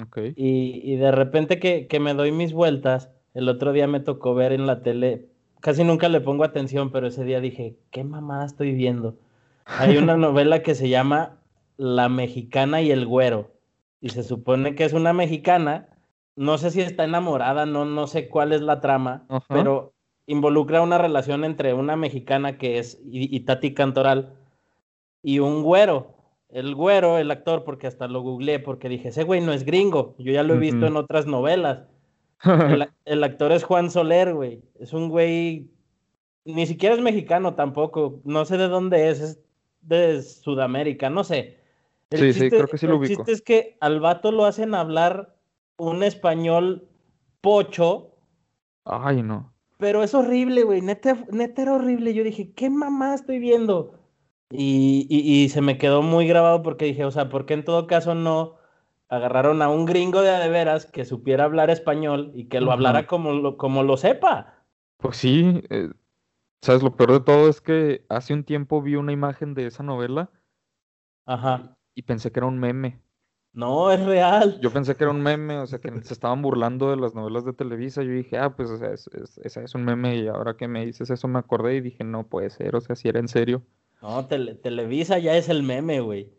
Ok. Y, y de repente que, que me doy mis vueltas, el otro día me tocó ver en la tele, casi nunca le pongo atención, pero ese día dije, ¿qué mamada estoy viendo? Hay una novela que se llama La Mexicana y el Güero, y se supone que es una mexicana, no sé si está enamorada, no, no sé cuál es la trama, pero involucra una relación entre una mexicana que es Itati Cantoral y un güero. El güero, el actor, porque hasta lo googleé, porque dije, ese güey no es gringo, yo ya lo he visto en otras novelas. El, el actor es Juan Soler, güey. Es un güey, ni siquiera es mexicano tampoco, no sé de dónde es, es de Sudamérica, no sé. El Sí, sí, creo que sí lo el ubico. chiste es que al vato lo hacen hablar un español pocho, Ay, no. pero es horrible, güey. Neta, neta era horrible. Yo dije, ¿qué mamá estoy viendo? Y, y- y se me quedó muy grabado porque dije, o sea, ¿por qué en todo caso no agarraron a un gringo de de veras que supiera hablar español y que lo hablara como lo, como lo sepa? Pues sí, eh, ¿sabes? Lo peor de todo es que hace un tiempo vi una imagen de esa novela Ajá. y pensé que era un meme. No, es real. Yo pensé que era un meme, o sea, que se estaban burlando de las novelas de Televisa. Yo dije, ah, pues, o sea, es, es, esa es un meme. Y ahora que me dices eso, me acordé y dije, no puede ser, o sea, si era en serio. No, Tele- Televisa ya es el meme, güey.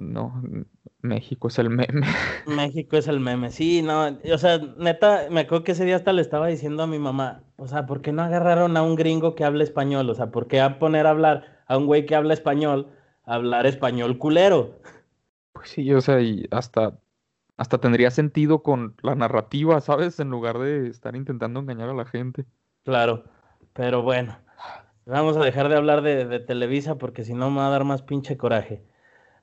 No, México es el meme. México es el meme, sí, no, o sea, neta, me acuerdo que ese día hasta le estaba diciendo a mi mamá, o sea, ¿por qué no agarraron a un gringo que hable español? O sea, ¿por qué a poner a hablar a un güey que habla español, a hablar español culero? Pues sí, o sea, y hasta, hasta tendría sentido con la narrativa, ¿sabes? En lugar de estar intentando engañar a la gente. Claro, pero bueno, vamos a dejar de hablar de, de Televisa porque si no me va a dar más pinche coraje.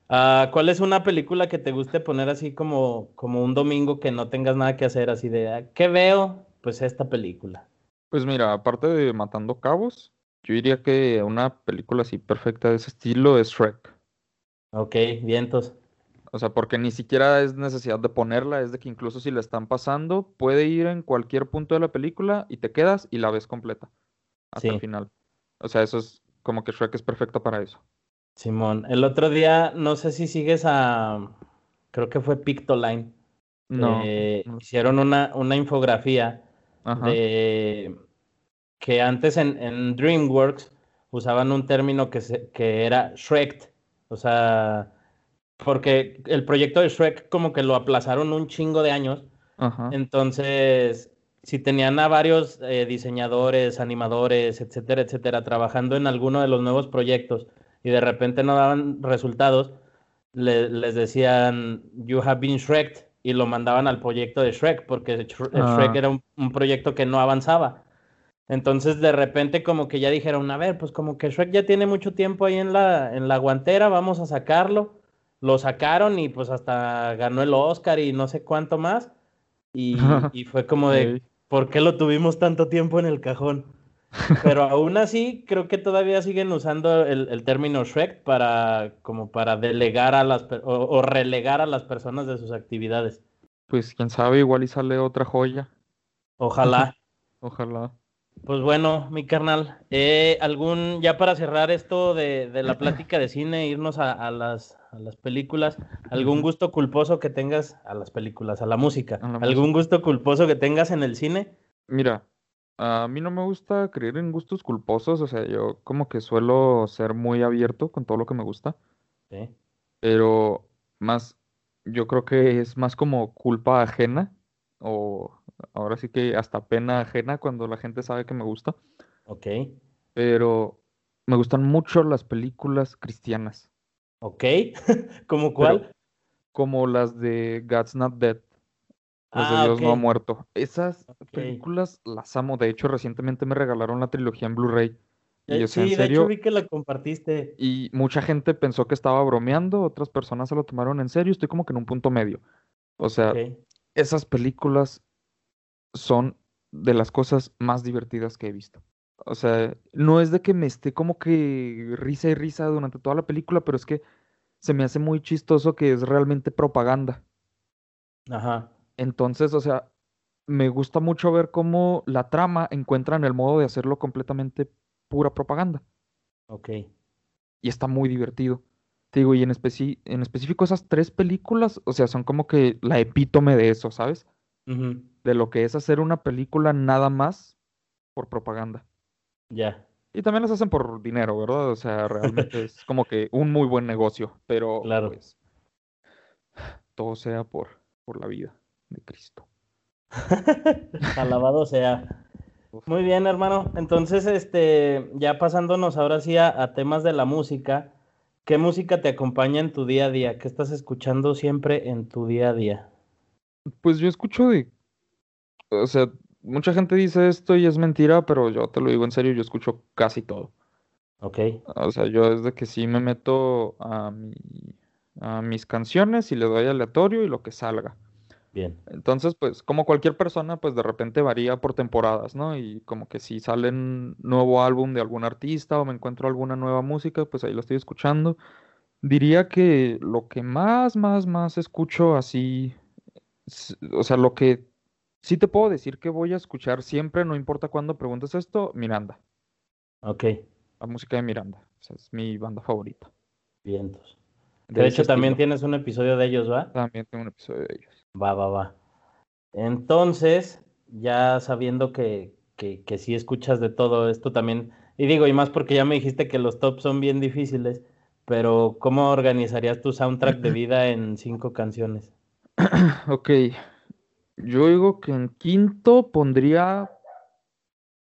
Ah, ¿cuál es una película que te guste poner así como, como un domingo que no tengas nada que hacer, así de, "Ah, ¿qué veo? Pues esta película. Pues mira, aparte de Matando Cabos, yo diría que una película así perfecta de ese estilo es Shrek. Ok, vientos. O sea, porque ni siquiera es necesidad de ponerla, es de que incluso si la están pasando, puede ir en cualquier punto de la película y te quedas y la ves completa hasta Sí. el final. O sea, eso es como que Shrek es perfecta para eso. Simón, el otro día, no sé si sigues a, creo que fue Pictoline, No. eh, no. hicieron una, una infografía Ajá. de que antes en, en DreamWorks usaban un término que, se, que era Shrek, o sea, porque el proyecto de Shrek como que lo aplazaron un chingo de años, Ajá. entonces si tenían a varios eh, diseñadores, animadores, etcétera, etcétera, trabajando en alguno de los nuevos proyectos y de repente no daban resultados, le- les decían, you have been Shrek, y lo mandaban al proyecto de Shrek, porque Ah. Shrek era un, un proyecto que no avanzaba. Entonces de repente como que ya dijeron, a ver, pues como que Shrek ya tiene mucho tiempo ahí en la, en la guantera, vamos a sacarlo. Lo sacaron y pues hasta ganó el Oscar y no sé cuánto más. Y, y fue como de. ¿por qué lo tuvimos tanto tiempo en el cajón? Pero aún así, creo que todavía siguen usando el, el término Shrek para, como para delegar a las, o, o relegar a las personas de sus actividades. Pues quién sabe, igual y sale otra joya. Ojalá. Ojalá. Pues bueno, mi carnal, eh, algún, ya para cerrar esto de, de la plática de cine, irnos a, a las, a las películas, algún gusto culposo que tengas, a las películas, a la música, A la algún gusto culposo que tengas en el cine. Mira, a mí no me gusta creer en gustos culposos, o sea, yo como que suelo ser muy abierto con todo lo que me gusta, Sí. pero más, yo creo que es más como culpa ajena, o ahora sí que hasta pena ajena cuando la gente sabe que me gusta, Ok, pero me gustan mucho las películas cristianas, ok, ¿como cuál? como las de God's Not Dead, las de Ah, Dios no ha muerto. Esas películas las amo, de hecho recientemente me regalaron la trilogía en Blu-ray. Y Eh, o sea, sí, en de hecho vi que la compartiste. Y mucha gente pensó que estaba bromeando, otras personas se lo tomaron en serio, estoy como que en un punto medio. O sea, esas películas son de las cosas más divertidas que he visto. O sea, no es de que me esté como que risa y risa durante toda la película, pero es que se me hace muy chistoso que es realmente propaganda. Ajá. Entonces, o sea, me gusta mucho ver cómo la trama encuentra en el modo de hacerlo completamente pura propaganda. Ok. Y está muy divertido. Te digo, y en, especi- en específico esas tres películas, o sea, son como que la epítome de eso, ¿sabes? De lo que es hacer una película nada más por propaganda. Ya. Y también las hacen por dinero, ¿verdad? O sea, realmente es como que un muy buen negocio, pero Claro. pues todo sea por, por la vida de Cristo. Alabado sea. Muy bien, hermano. Entonces, este, ya pasándonos ahora sí a, a temas de la música, ¿qué música te acompaña en tu día a día? ¿Qué estás escuchando siempre en tu día a día? Pues yo escucho de, o sea, mucha gente dice esto y es mentira, pero yo te lo digo en serio, yo escucho casi todo. Ok, O sea, yo desde que sí me meto a mi, a mis canciones y le doy aleatorio y lo que salga. Bien. Entonces, pues, como cualquier persona, pues de repente varía por temporadas, ¿no? Y como que si sale un nuevo álbum de algún artista o me encuentro alguna nueva música, pues ahí lo estoy escuchando. Diría que lo que más, más, más escucho así, o sea, lo que sí te puedo decir que voy a escuchar siempre, no importa cuándo preguntes esto, Miranda, Ok, la música de Miranda. O sea, es mi banda favorita. vientos. De de hecho también tienes un episodio de ellos, ¿va? También tengo un episodio de ellos. Va, va, va. Entonces, ya sabiendo que, que, que sí escuchas de todo esto también, y digo, y más porque ya me dijiste que los tops son bien difíciles, pero ¿cómo organizarías tu soundtrack de vida en cinco canciones? Ok, yo digo que en quinto pondría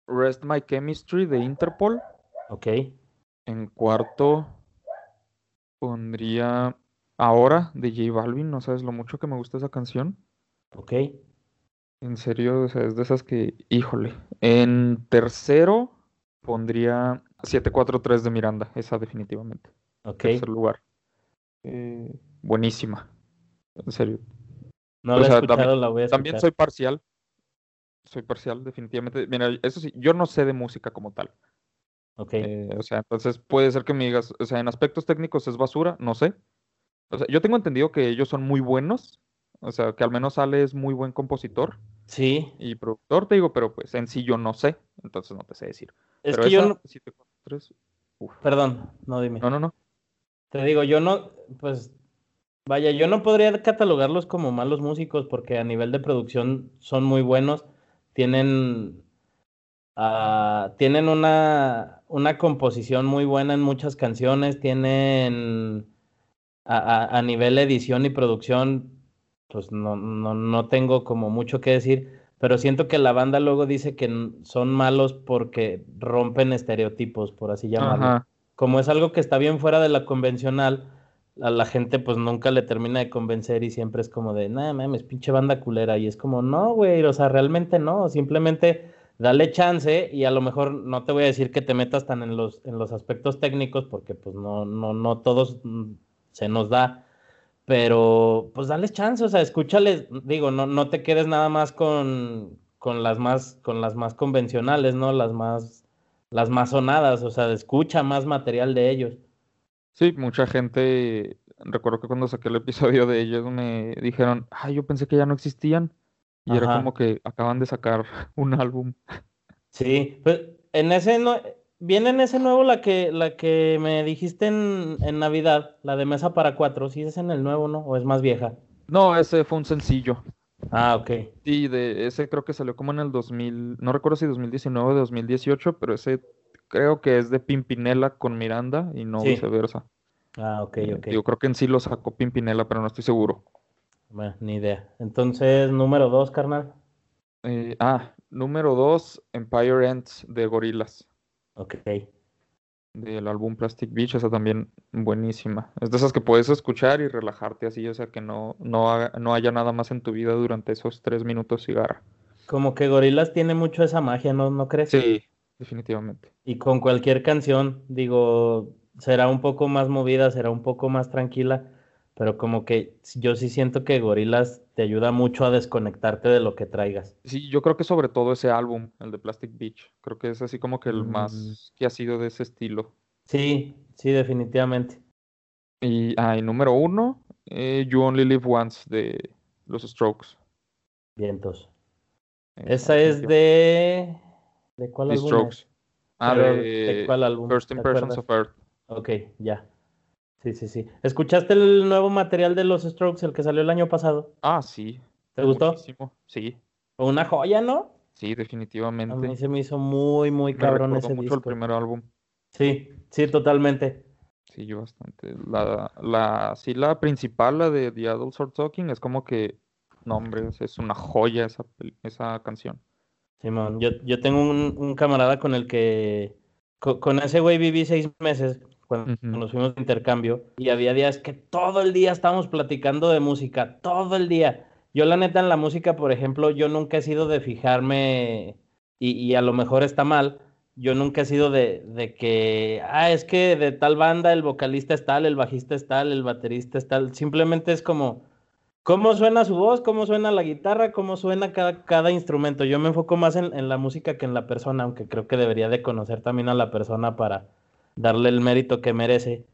Rest My Chemistry de Interpol. Ok, En cuarto pondría Ahora de J Balvin. No sabes lo mucho que me gusta esa canción. ok, En serio, o sea, es de esas que, híjole. En tercero pondría 743 de Miranda, esa definitivamente. ok. Tercer lugar. Eh, buenísima. En serio. No o la he sea, escuchado, también- la voy a También escuchar. soy parcial. Soy parcial, definitivamente. Mira, eso sí, yo no sé de música como tal. Ok, Eh, o sea, entonces puede ser que me digas, o sea, en aspectos técnicos es basura, no sé. O sea, yo tengo entendido que ellos son muy buenos. O sea, que al menos Ale es muy buen compositor sí, y productor, te digo, pero pues en sí yo no sé, entonces no te sé decir. es Pero que yo esa, no, 743, uf. perdón, no dime. No, no, no. Te digo, yo no, pues, vaya, yo no podría catalogarlos como malos músicos porque a nivel de producción son muy buenos, tienen, ah, tienen una, una composición muy buena en muchas canciones, tienen a, a- a nivel edición y producción, pues no, no, no tengo como mucho que decir, pero siento que la banda luego dice que son malos porque rompen estereotipos, por así llamarlo Ajá. como es algo que está bien fuera de la convencional, a la gente pues nunca le termina de convencer y siempre es como de, nada mames, pinche banda culera. Y es como, no, güey, o sea, realmente no, simplemente dale chance y a lo mejor no te voy a decir que te metas tan en los, en los aspectos técnicos porque pues no, no, no todos mm, se nos da. Pero pues dales chance, o sea, escúchales, digo, no, no te quedes nada más con, con las más, con las más convencionales, ¿no? Las más, las más sonadas, o sea, escucha más material de ellos. Sí, mucha gente, recuerdo que cuando saqué el episodio de ellos me dijeron, ay, yo pensé que ya no existían. Y era como que acaban de sacar un álbum. Sí, pues en ese no, viene en ese nuevo la que, la que me dijiste en, en Navidad, la de mesa para cuatro, sí es en el nuevo, ¿no? O es más vieja. No, ese fue un sencillo. Ah, ok. Sí, de ese creo que salió como en el 2000, no recuerdo si 2019 o 2018, pero ese creo que es de Pimpinela con Miranda y no Sí. viceversa. Ah, ok, Eh, ok. Digo, creo que en sí lo sacó Pimpinela, pero no estoy seguro. Bueno, ni idea. Entonces, número dos, carnal. Eh, ah, número 2, Empire Ends de Gorillaz, Ok. del álbum Plastic Beach, esa también buenísima. Es de esas que puedes escuchar y relajarte así, o sea que no, no, haga- no haya nada más en tu vida durante esos tres minutos cigarra. Como que Gorilas tiene mucho esa magia, ¿no? ¿No crees? Sí, definitivamente. Y con cualquier canción, digo, será un poco más movida, será un poco más tranquila, pero como que yo sí siento que Gorilas te ayuda mucho a desconectarte de lo que traigas. Sí, yo creo que sobre todo ese álbum, el de Plastic Beach, creo que es así como que el Mm. más que ha sido de ese estilo. Sí, sí, definitivamente. Y, ah, y número uno, eh, You Only Live Once de los Strokes. Vientos. Esa Esa es de... ¿De cuál The álbum Strokes. es? Ah, de ¿de cuál álbum? First ¿Te Impressions of Earth. Ok, ya. Sí, sí, sí. ¿Escuchaste el nuevo material de los Strokes, el que salió el año pasado? Ah, sí. ¿Te gustó? muchísimo. Sí, Una joya, ¿no? sí, A definitivamente. mí se me hizo muy, muy Me cabrón recordó ese mucho el primer álbum. Sí, sí, totalmente. Sí, yo bastante. La, la, sí, la principal, la de The Adults Are Talking, es como que, no, hombre, es- una joya esa, esa canción. Simón, yo, yo tengo un, un camarada con el que, co- con, ese güey viví seis meses cuando Ujú. nos fuimos de intercambio y había días que todo el día estábamos platicando de música, todo el día. Yo la neta en la música, por ejemplo, yo nunca he sido de fijarme y, y a lo mejor está mal, yo nunca he sido de, de que, ah, es que de tal banda el vocalista es tal, el bajista es tal, el baterista es tal, simplemente es como... ¿Cómo suena su voz? ¿Cómo suena la guitarra? ¿Cómo suena cada, cada instrumento? Yo me enfoco más en, en la música que en la persona, aunque creo que debería de conocer también a la persona para darle el mérito que merece.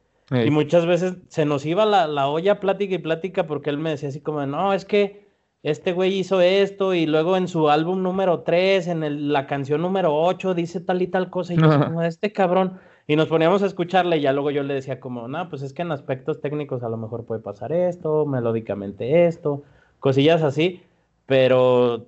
Y muchas veces se nos iba la, la olla plática y plática porque él me decía así como, no, es que este güey hizo esto y luego en su álbum número 3, en el- la canción número 8, dice tal y tal cosa y yo como, este cabrón. Y nos poníamos a escucharle y ya luego yo le decía como, no, pues es que en aspectos técnicos a lo mejor puede pasar esto, melódicamente esto, cosillas así, pero,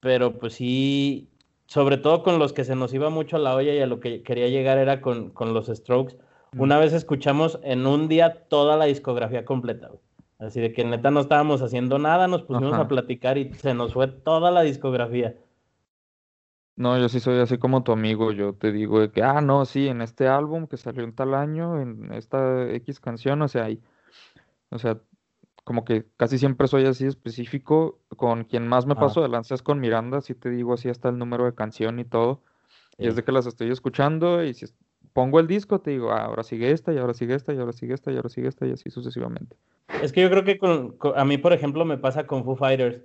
pero pues sí, sobre todo con los que se nos iba mucho la olla y a lo que quería llegar era con, con los Strokes. Una vez escuchamos en un día toda la discografía completa, güey. Así de que neta no estábamos haciendo nada, nos pusimos Ajá. a platicar y se nos fue toda la discografía. No, yo sí soy así como tu amigo, yo te digo de que, ah, no, sí, en este álbum que salió en tal año, en esta X canción, o sea, hay, o sea, como que casi siempre soy así específico, con quien más me Ah. paso de lanza es con Miranda, sí te digo así hasta el número de canción y todo, y es de que las estoy escuchando y si es- pongo el disco te digo, ah, ahora sigue esta, y ahora sigue esta, y ahora sigue esta, y ahora sigue esta, y así sucesivamente. Es que yo creo que con, con- a mí, por ejemplo, me pasa con Foo Fighters.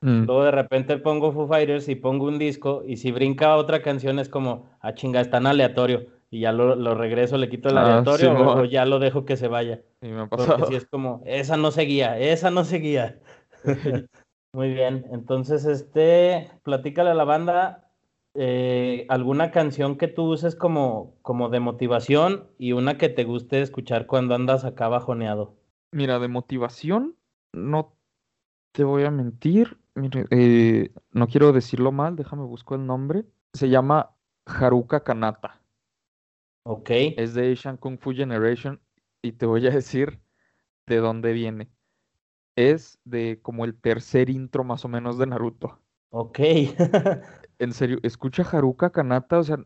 Mm, Luego de repente pongo Foo Fighters y pongo un disco y si brinca otra canción es como, ah, chinga, está en aleatorio. Y ya lo, lo regreso, le quito el Ah, aleatorio o- ya lo dejo que se vaya. sí me ha Porque pasado. si es como, esa no seguía, esa no seguía. Muy bien, entonces, este, platícale a la banda eh, alguna canción que tú uses como, como de motivación y una que te guste escuchar cuando andas acá bajoneado. Mira, de motivación, no te voy a mentir. Mire, eh, no quiero decirlo mal, déjame busco el nombre. Se llama Haruka Kanata. Ok, Es de Asian Kung Fu Generation y te voy a decir de dónde viene. Es de como el tercer intro más o menos de Naruto. ok. En serio, escucha Haruka Kanata, o sea,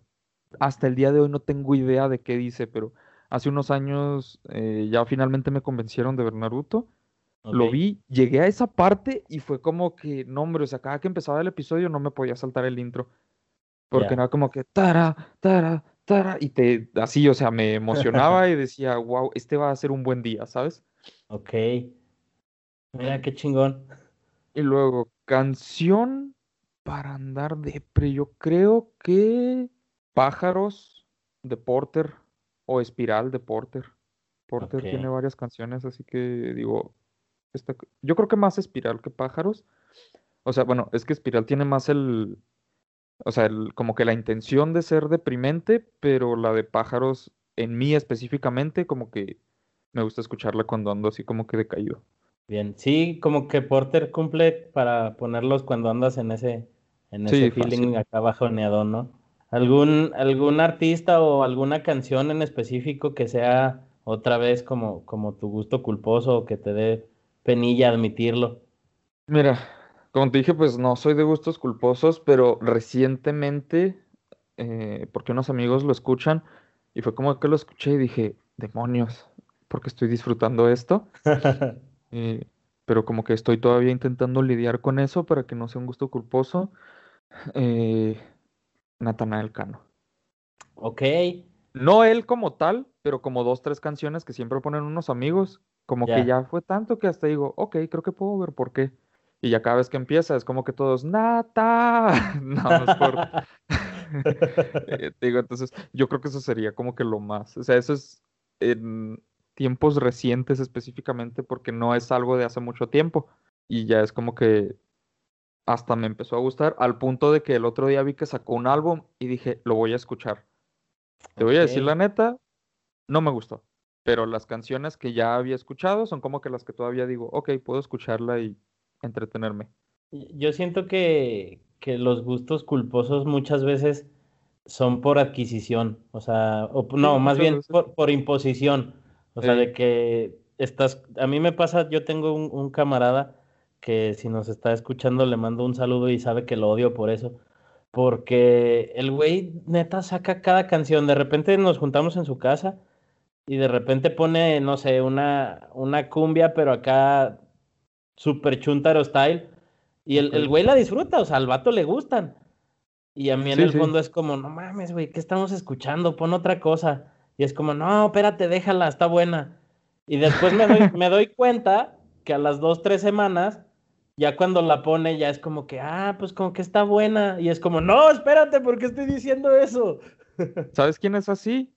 hasta el día de hoy no tengo idea de qué dice, pero hace unos años eh, ya finalmente me convencieron de ver Naruto. Lo vi, llegué a esa parte y fue como que, no, hombre, o sea, cada que empezaba el episodio no me podía saltar el intro. Porque Ya. era como que, tara, tara, tara, y te, así, o sea, me emocionaba y decía, wow, este va a ser un buen día, ¿sabes? Ok. Mira qué chingón. Y luego, canción para andar depre, yo creo que Pájaros de Porter o Espiral de Porter. Porter tiene varias canciones, así que digo, esta yo creo que más Espiral que Pájaros. O sea, bueno, es que Espiral tiene más el, o sea, el- como que la intención de ser deprimente, pero la de Pájaros, en mí específicamente, como que me gusta escucharla cuando ando así como que decaído. Bien. Sí, como que Porter cumple para ponerlos cuando andas en ese, en Sí, ese fácil. feeling acá bajoneado, ¿no? ¿Algún, algún artista o alguna canción en específico que sea otra vez como, como tu gusto culposo o que te dé penilla admitirlo? Mira, como te dije, pues no soy de gustos culposos, pero recientemente, eh, porque unos amigos lo escuchan, y fue como que lo escuché y dije, demonios, porque estoy disfrutando esto? Eh, pero como que estoy todavía intentando lidiar con eso para que no sea un gusto culposo. Eh, Natanael Cano. Ok, No él como tal, pero como dos, tres canciones que siempre ponen unos amigos. Como que ya fue tanto que hasta digo, ok, creo que puedo ver por qué. Y ya cada vez que empieza es como que todos, nata. no, es por... Eh, digo, entonces, yo creo que eso sería como que lo más. O sea, eso es en tiempos recientes específicamente porque no es algo de hace mucho tiempo. Y ya es como que hasta me empezó a gustar al punto de que el otro día vi que sacó un álbum y dije, lo voy a escuchar. Te voy a decir la neta, no me gustó. Pero las canciones que ya había escuchado son como que las que todavía digo, ok, puedo escucharla y entretenerme. Yo siento que, que los gustos culposos muchas veces son por adquisición, o sea, no, más bien por, imposición, o sea, de que estás, a mí me pasa, yo tengo un, camarada que si nos está escuchando le mando un saludo y sabe que lo odio por eso, porque el güey neta saca cada canción, de repente nos juntamos en su casa y de repente pone, no sé, una, una cumbia, pero acá super chuntaro style, y el, el güey la disfruta, o sea, al vato le gustan. Y a mí en el fondo es como, no mames, güey, ¿qué estamos escuchando? Pon otra cosa. Y es como, no, espérate, déjala, está buena. Y después me doy, me doy cuenta que a las dos, tres semanas, ya cuando la pone, ya es como que, ah, pues como que está buena. Y es como, no, espérate, ¿por qué estoy diciendo eso? ¿Sabes quién es así?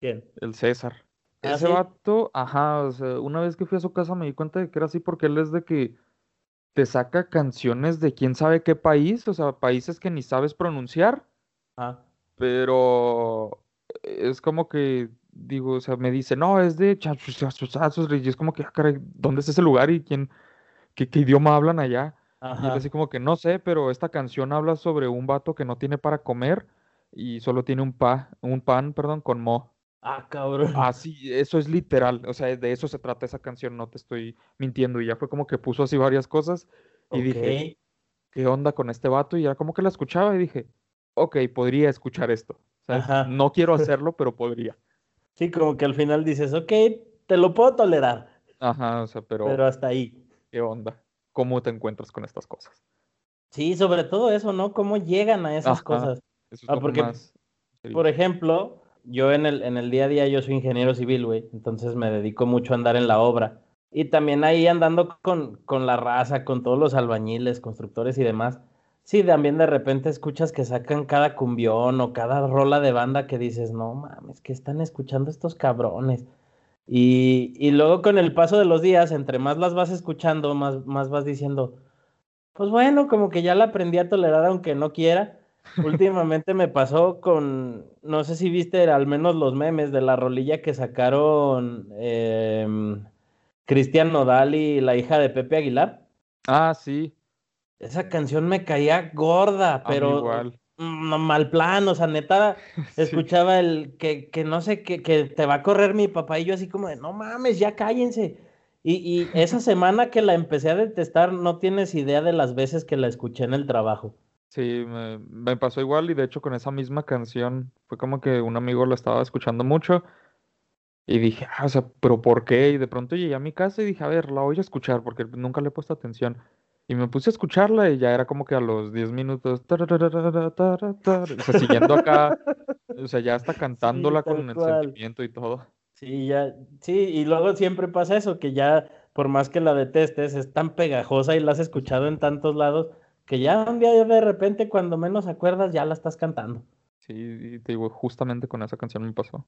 ¿Quién? El César. ¿Ah, Ese vato, ajá, o sea, una vez que fui a su casa me di cuenta de que era así porque él es de que te saca canciones de quién sabe qué país, o sea, países que ni sabes pronunciar. Ah. Pero es como que, digo, o sea, me dice, no, es de y es como que, ah, caray, ¿dónde es ese lugar y quién, qué, idioma hablan allá? Y es así como que, no sé, pero esta canción habla sobre un vato que no tiene para comer y solo tiene un, pa, un pan, perdón, con mo. Ah, cabrón. Ah, sí, eso es literal. O sea, de eso se trata esa canción, no te estoy mintiendo. Y ya fue como que puso así varias cosas. Y dije, ¿qué onda con este vato? Y ya como que la escuchaba y dije, ok, podría escuchar esto. no quiero hacerlo, pero podría. Sí, como que al final dices, ok, te lo puedo tolerar. Ajá, o sea, pero. Pero hasta ahí. ¿Qué onda? ¿Cómo te encuentras con estas cosas? Sí, sobre todo eso, ¿no? ¿Cómo llegan a esas cosas? Eso es ah, porque, más... por ejemplo, yo en el, en el día a día yo soy ingeniero civil, güey, entonces me dedico mucho a andar en la obra. Y también ahí andando con, con la raza, con todos los albañiles, constructores y demás. Sí, también de repente escuchas que sacan cada cumbión o cada rola de banda que dices, no mames, ¿qué están escuchando estos cabrones? Y, y luego con el paso de los días, entre más las vas escuchando, más, más vas diciendo, pues bueno, como que ya la aprendí a tolerar aunque no quiera. Últimamente me pasó con, no sé si viste al menos los memes de la rolilla que sacaron em, Cristian Nodal y la hija de Pepe Aguilar. Ah, sí. Esa canción me caía gorda, pero igual. mal plan, o sea, neta, escuchaba el que, que no sé, que, que, te va a correr mi papá y yo así como de, no mames, ya cállense. Y, y esa semana que la empecé a detestar, no tienes idea de las veces que la escuché en el trabajo. Sí, me, me, pasó igual y de hecho con esa misma canción fue como que un amigo la estaba escuchando mucho y dije, ah, o sea, pero ¿por qué? Y de pronto llegué a mi casa y dije, a ver, la voy a escuchar porque nunca le he puesto atención. Y me puse a escucharla y ya era como que a los 10 minutos, o sea, siguiendo acá, o sea, ya está cantándola con el sentimiento y todo. Sí, ya, sí, y luego siempre pasa eso, que ya por más que la detestes, es tan pegajosa y la has escuchado en tantos lados que ya un día de repente cuando menos acuerdas ya la estás cantando. Sí, te digo, justamente con esa canción me pasó.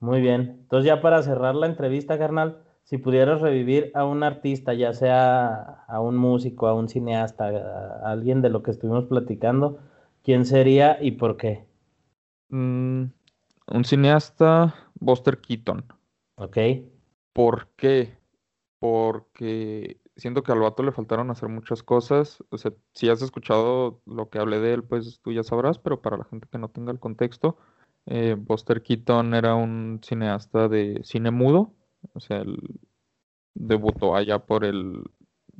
Muy bien. Entonces ya para cerrar la entrevista, carnal, si pudieras revivir a un artista, ya sea a un músico, a un cineasta, a alguien de lo que estuvimos platicando, ¿quién sería y por qué? Mm, un cineasta, Buster Keaton. Ok. ¿Por qué? Porque siento que al vato le faltaron hacer muchas cosas. O sea, si has escuchado lo que hablé de él, pues tú ya sabrás, pero para la gente que no tenga el contexto, eh, Buster Keaton era un cineasta de cine mudo. O sea, él debutó allá por el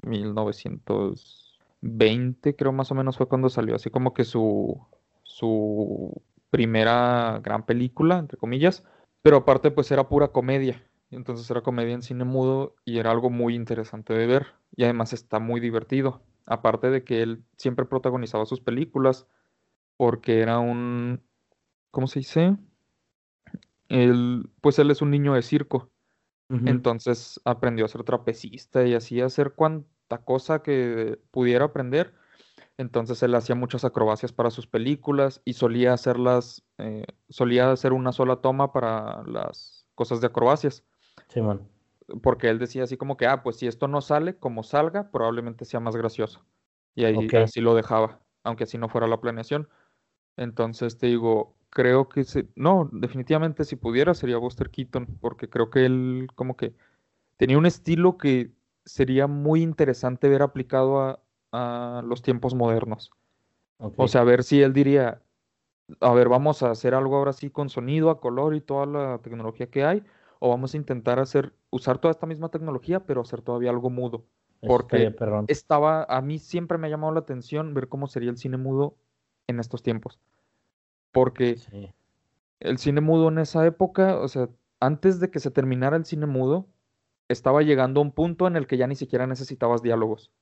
1920, creo más o menos fue cuando salió, así como que su, su primera gran película, entre comillas. Pero aparte, pues era pura comedia. Entonces era comedia en cine mudo y era algo muy interesante de ver. Y además está muy divertido. Aparte de que él siempre protagonizaba sus películas porque era un, ¿cómo se dice? él, pues él es un niño de circo. Entonces aprendió a ser trapecista y así a hacer cuanta cosa que pudiera aprender. Entonces él hacía muchas acrobacias para sus películas y solía hacerlas, eh, solía hacer una sola toma para las cosas de acrobacias. Simón. Porque él decía así como que, ah, pues si esto no sale, como salga, probablemente sea más gracioso. Y ahí así lo dejaba, aunque así no fuera la planeación. Entonces te digo, creo que se... no, definitivamente si pudiera sería Buster Keaton, porque creo que él como que tenía un estilo que sería muy interesante ver aplicado a, a los tiempos modernos. ok. O sea, a ver si él diría, a ver, vamos a hacer algo ahora sí con sonido, a color y toda la tecnología que hay, o vamos a intentar hacer, usar toda esta misma tecnología, pero hacer todavía algo mudo. Porque estaría. Estaba, a mí siempre me ha llamado la atención ver cómo sería el cine mudo en estos tiempos. Porque Sí. el cine mudo en esa época, o sea, antes de que se terminara el cine mudo, estaba llegando a un punto en el que ya ni siquiera necesitabas diálogos.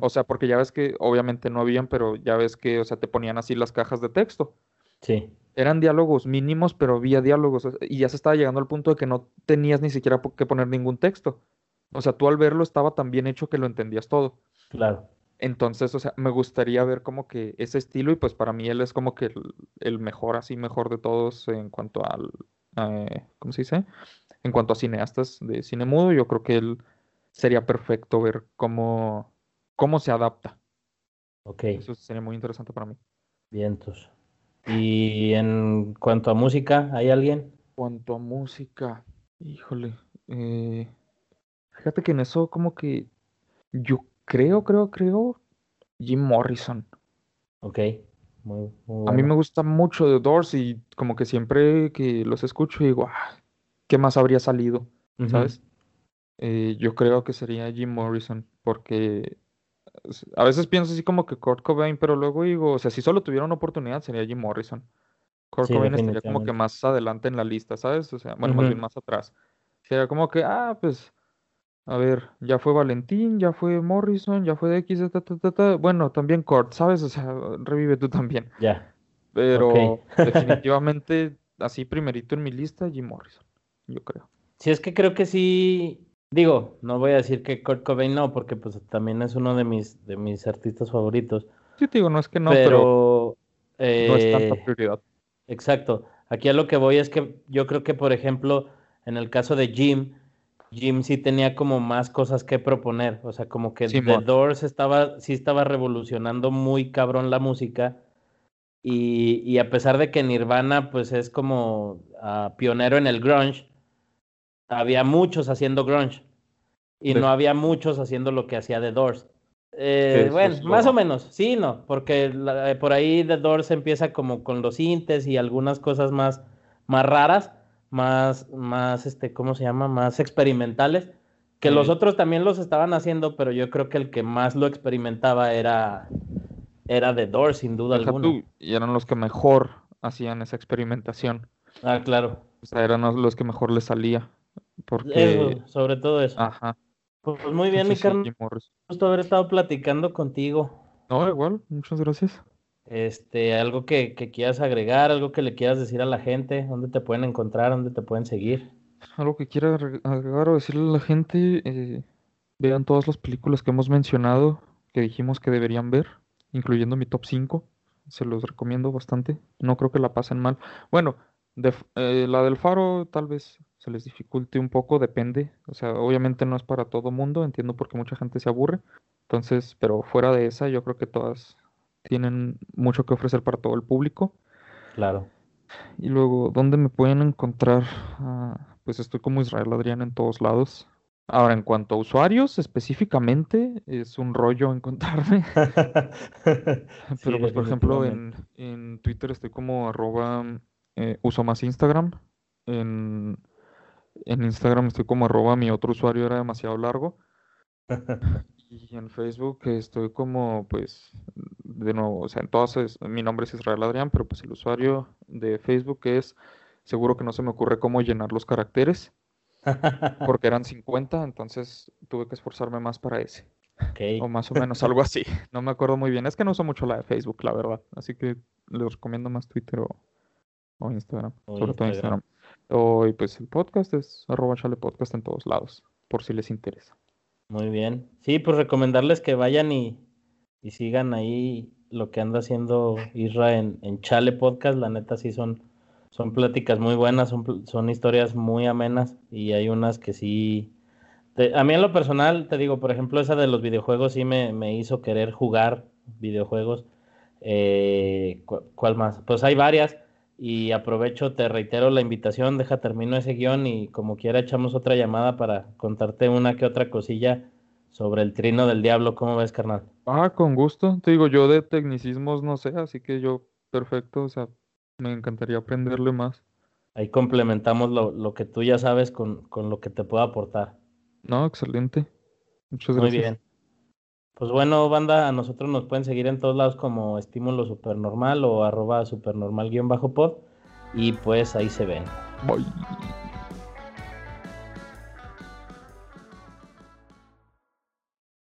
O sea, porque ya ves que obviamente no habían, pero ya ves que, o sea, te ponían así las cajas de texto. Sí. Eran diálogos mínimos, pero había diálogos. Y ya se estaba llegando al punto de que no tenías ni siquiera que poner ningún texto. O sea, tú al verlo estaba tan bien hecho que lo entendías todo. Claro. Entonces, o sea, me gustaría ver como que ese estilo y pues para mí él es como que el, el mejor, así mejor de todos en cuanto al, eh, ¿cómo se dice? En cuanto a cineastas de cine mudo, yo creo que él sería perfecto ver cómo, cómo se adapta. Ok. Eso sería muy interesante para mí. Vientos. Y en cuanto a música, ¿hay alguien? cuanto a música, híjole, eh, fíjate que en eso como que yo creo, creo, creo, Jim Morrison. Ok. Muy, muy A mí bueno. me gusta mucho The Doors y como que siempre que los escucho digo, "Ah, ¿qué más habría salido? ¿Sabes? Eh, yo creo que sería Jim Morrison porque a veces pienso así como que Kurt Cobain, pero luego digo, o sea, si solo tuviera una oportunidad sería Jim Morrison. Kurt Sí, Cobain estaría como que más adelante en la lista, ¿sabes? O sea, bueno, más bien más atrás. Sería como que, ah, pues, a ver, ya fue Valentín, ya fue Morrison, ya fue X, ta, ta, ta, ta. Bueno, también Kurt, ¿sabes? O sea, revive tú también. Ya. Pero Ok. definitivamente, así primerito en mi lista, Jim Morrison, yo creo. Sí, es que creo que sí. Digo, no voy a decir que Kurt Cobain no, porque pues también es uno de mis, de mis artistas favoritos. Sí, te digo, no es que no, pero pero no es tanta eh, prioridad. Exacto. Aquí a lo que voy es que yo creo que, por ejemplo, en el caso de Jim, Jim sí tenía como más cosas que proponer. O sea, como que The. Doors estaba, sí estaba revolucionando muy cabrón la música. Y, y a pesar de que Nirvana, pues es como ah, pionero en el grunge, había muchos haciendo grunge. Y no había muchos haciendo lo que hacía The Doors. Eh, bueno, más o menos, sí, no, porque la- eh, por ahí The Doors empieza como con los sintes y algunas cosas más, más raras, más, más, este, ¿cómo se llama? Más experimentales, que los otros también los estaban haciendo, pero yo creo que el que más lo experimentaba era, era The Doors, sin duda Deja alguna. tú, y eran los que mejor hacían esa experimentación. Ah, claro. O sea, eran los que mejor les salía. Porque, Eso, sobre todo eso. ajá. Pues muy bien, mi entonces sí, carnal, Morrison. gusto haber estado platicando contigo. No, igual, muchas gracias. Este, algo que, que quieras agregar, algo que le quieras decir a la gente, dónde te pueden encontrar, dónde te pueden seguir. Algo que quiera agre- agregar o decirle a la gente, eh, vean todas las películas que hemos mencionado, que dijimos que deberían ver, incluyendo mi top 5. Se los recomiendo bastante. No creo que la pasen mal. Bueno, de eh, la del Faro tal vez se les dificulte un poco, depende. O sea, obviamente no es para todo mundo, entiendo por qué mucha gente se aburre. Entonces, pero fuera de esa, yo creo que todas tienen mucho que ofrecer para todo el público. Claro. Y luego, ¿dónde me pueden encontrar? Ah, pues estoy como Israel Adrián en todos lados. Ahora, en cuanto a usuarios, específicamente, es un rollo encontrarme. Pero pues, por ejemplo, en, en Twitter estoy como arroba, eh, uso más Instagram. En, en Instagram estoy como arroba, mi otro usuario era demasiado largo. Y en Facebook estoy como, pues, de nuevo, o sea, entonces mi nombre es Israel Adrián, pero pues el usuario de Facebook es, seguro que no se me ocurre cómo llenar los caracteres, porque eran 50, entonces tuve que esforzarme más para ese, o más o menos algo así, no me acuerdo muy bien, es que no uso mucho la de Facebook, la verdad, así que les recomiendo más Twitter o, o Instagram, O sobre todo Instagram. O, y pues el podcast es arroba chale podcast en todos lados, por si les interesa. Muy bien. Sí, pues recomendarles que vayan y, y sigan ahí lo que anda haciendo Isra en, en Chale Podcast. La neta sí son, son pláticas muy buenas, son, son historias muy amenas y hay unas que sí... a mí en lo personal, te digo, por ejemplo, esa de los videojuegos sí me, me hizo querer jugar videojuegos. Eh, ¿Cuál más? Pues hay varias y aprovecho, te reitero la invitación, deja termino ese guion y como quiera echamos otra llamada para contarte una que otra cosilla sobre el trino del diablo. ¿Cómo ves, carnal? Ah, con gusto. Te digo, yo de tecnicismos no sé, así que yo perfecto, o sea, me encantaría aprenderle más. Ahí complementamos lo, lo que tú ya sabes con, con, lo que te puedo aportar. No, excelente. Muchas gracias. Muy bien. Pues bueno, banda, a nosotros nos pueden seguir en todos lados como estímulo supernormal o arroba supernormal-pod y pues ahí se ven. Bye.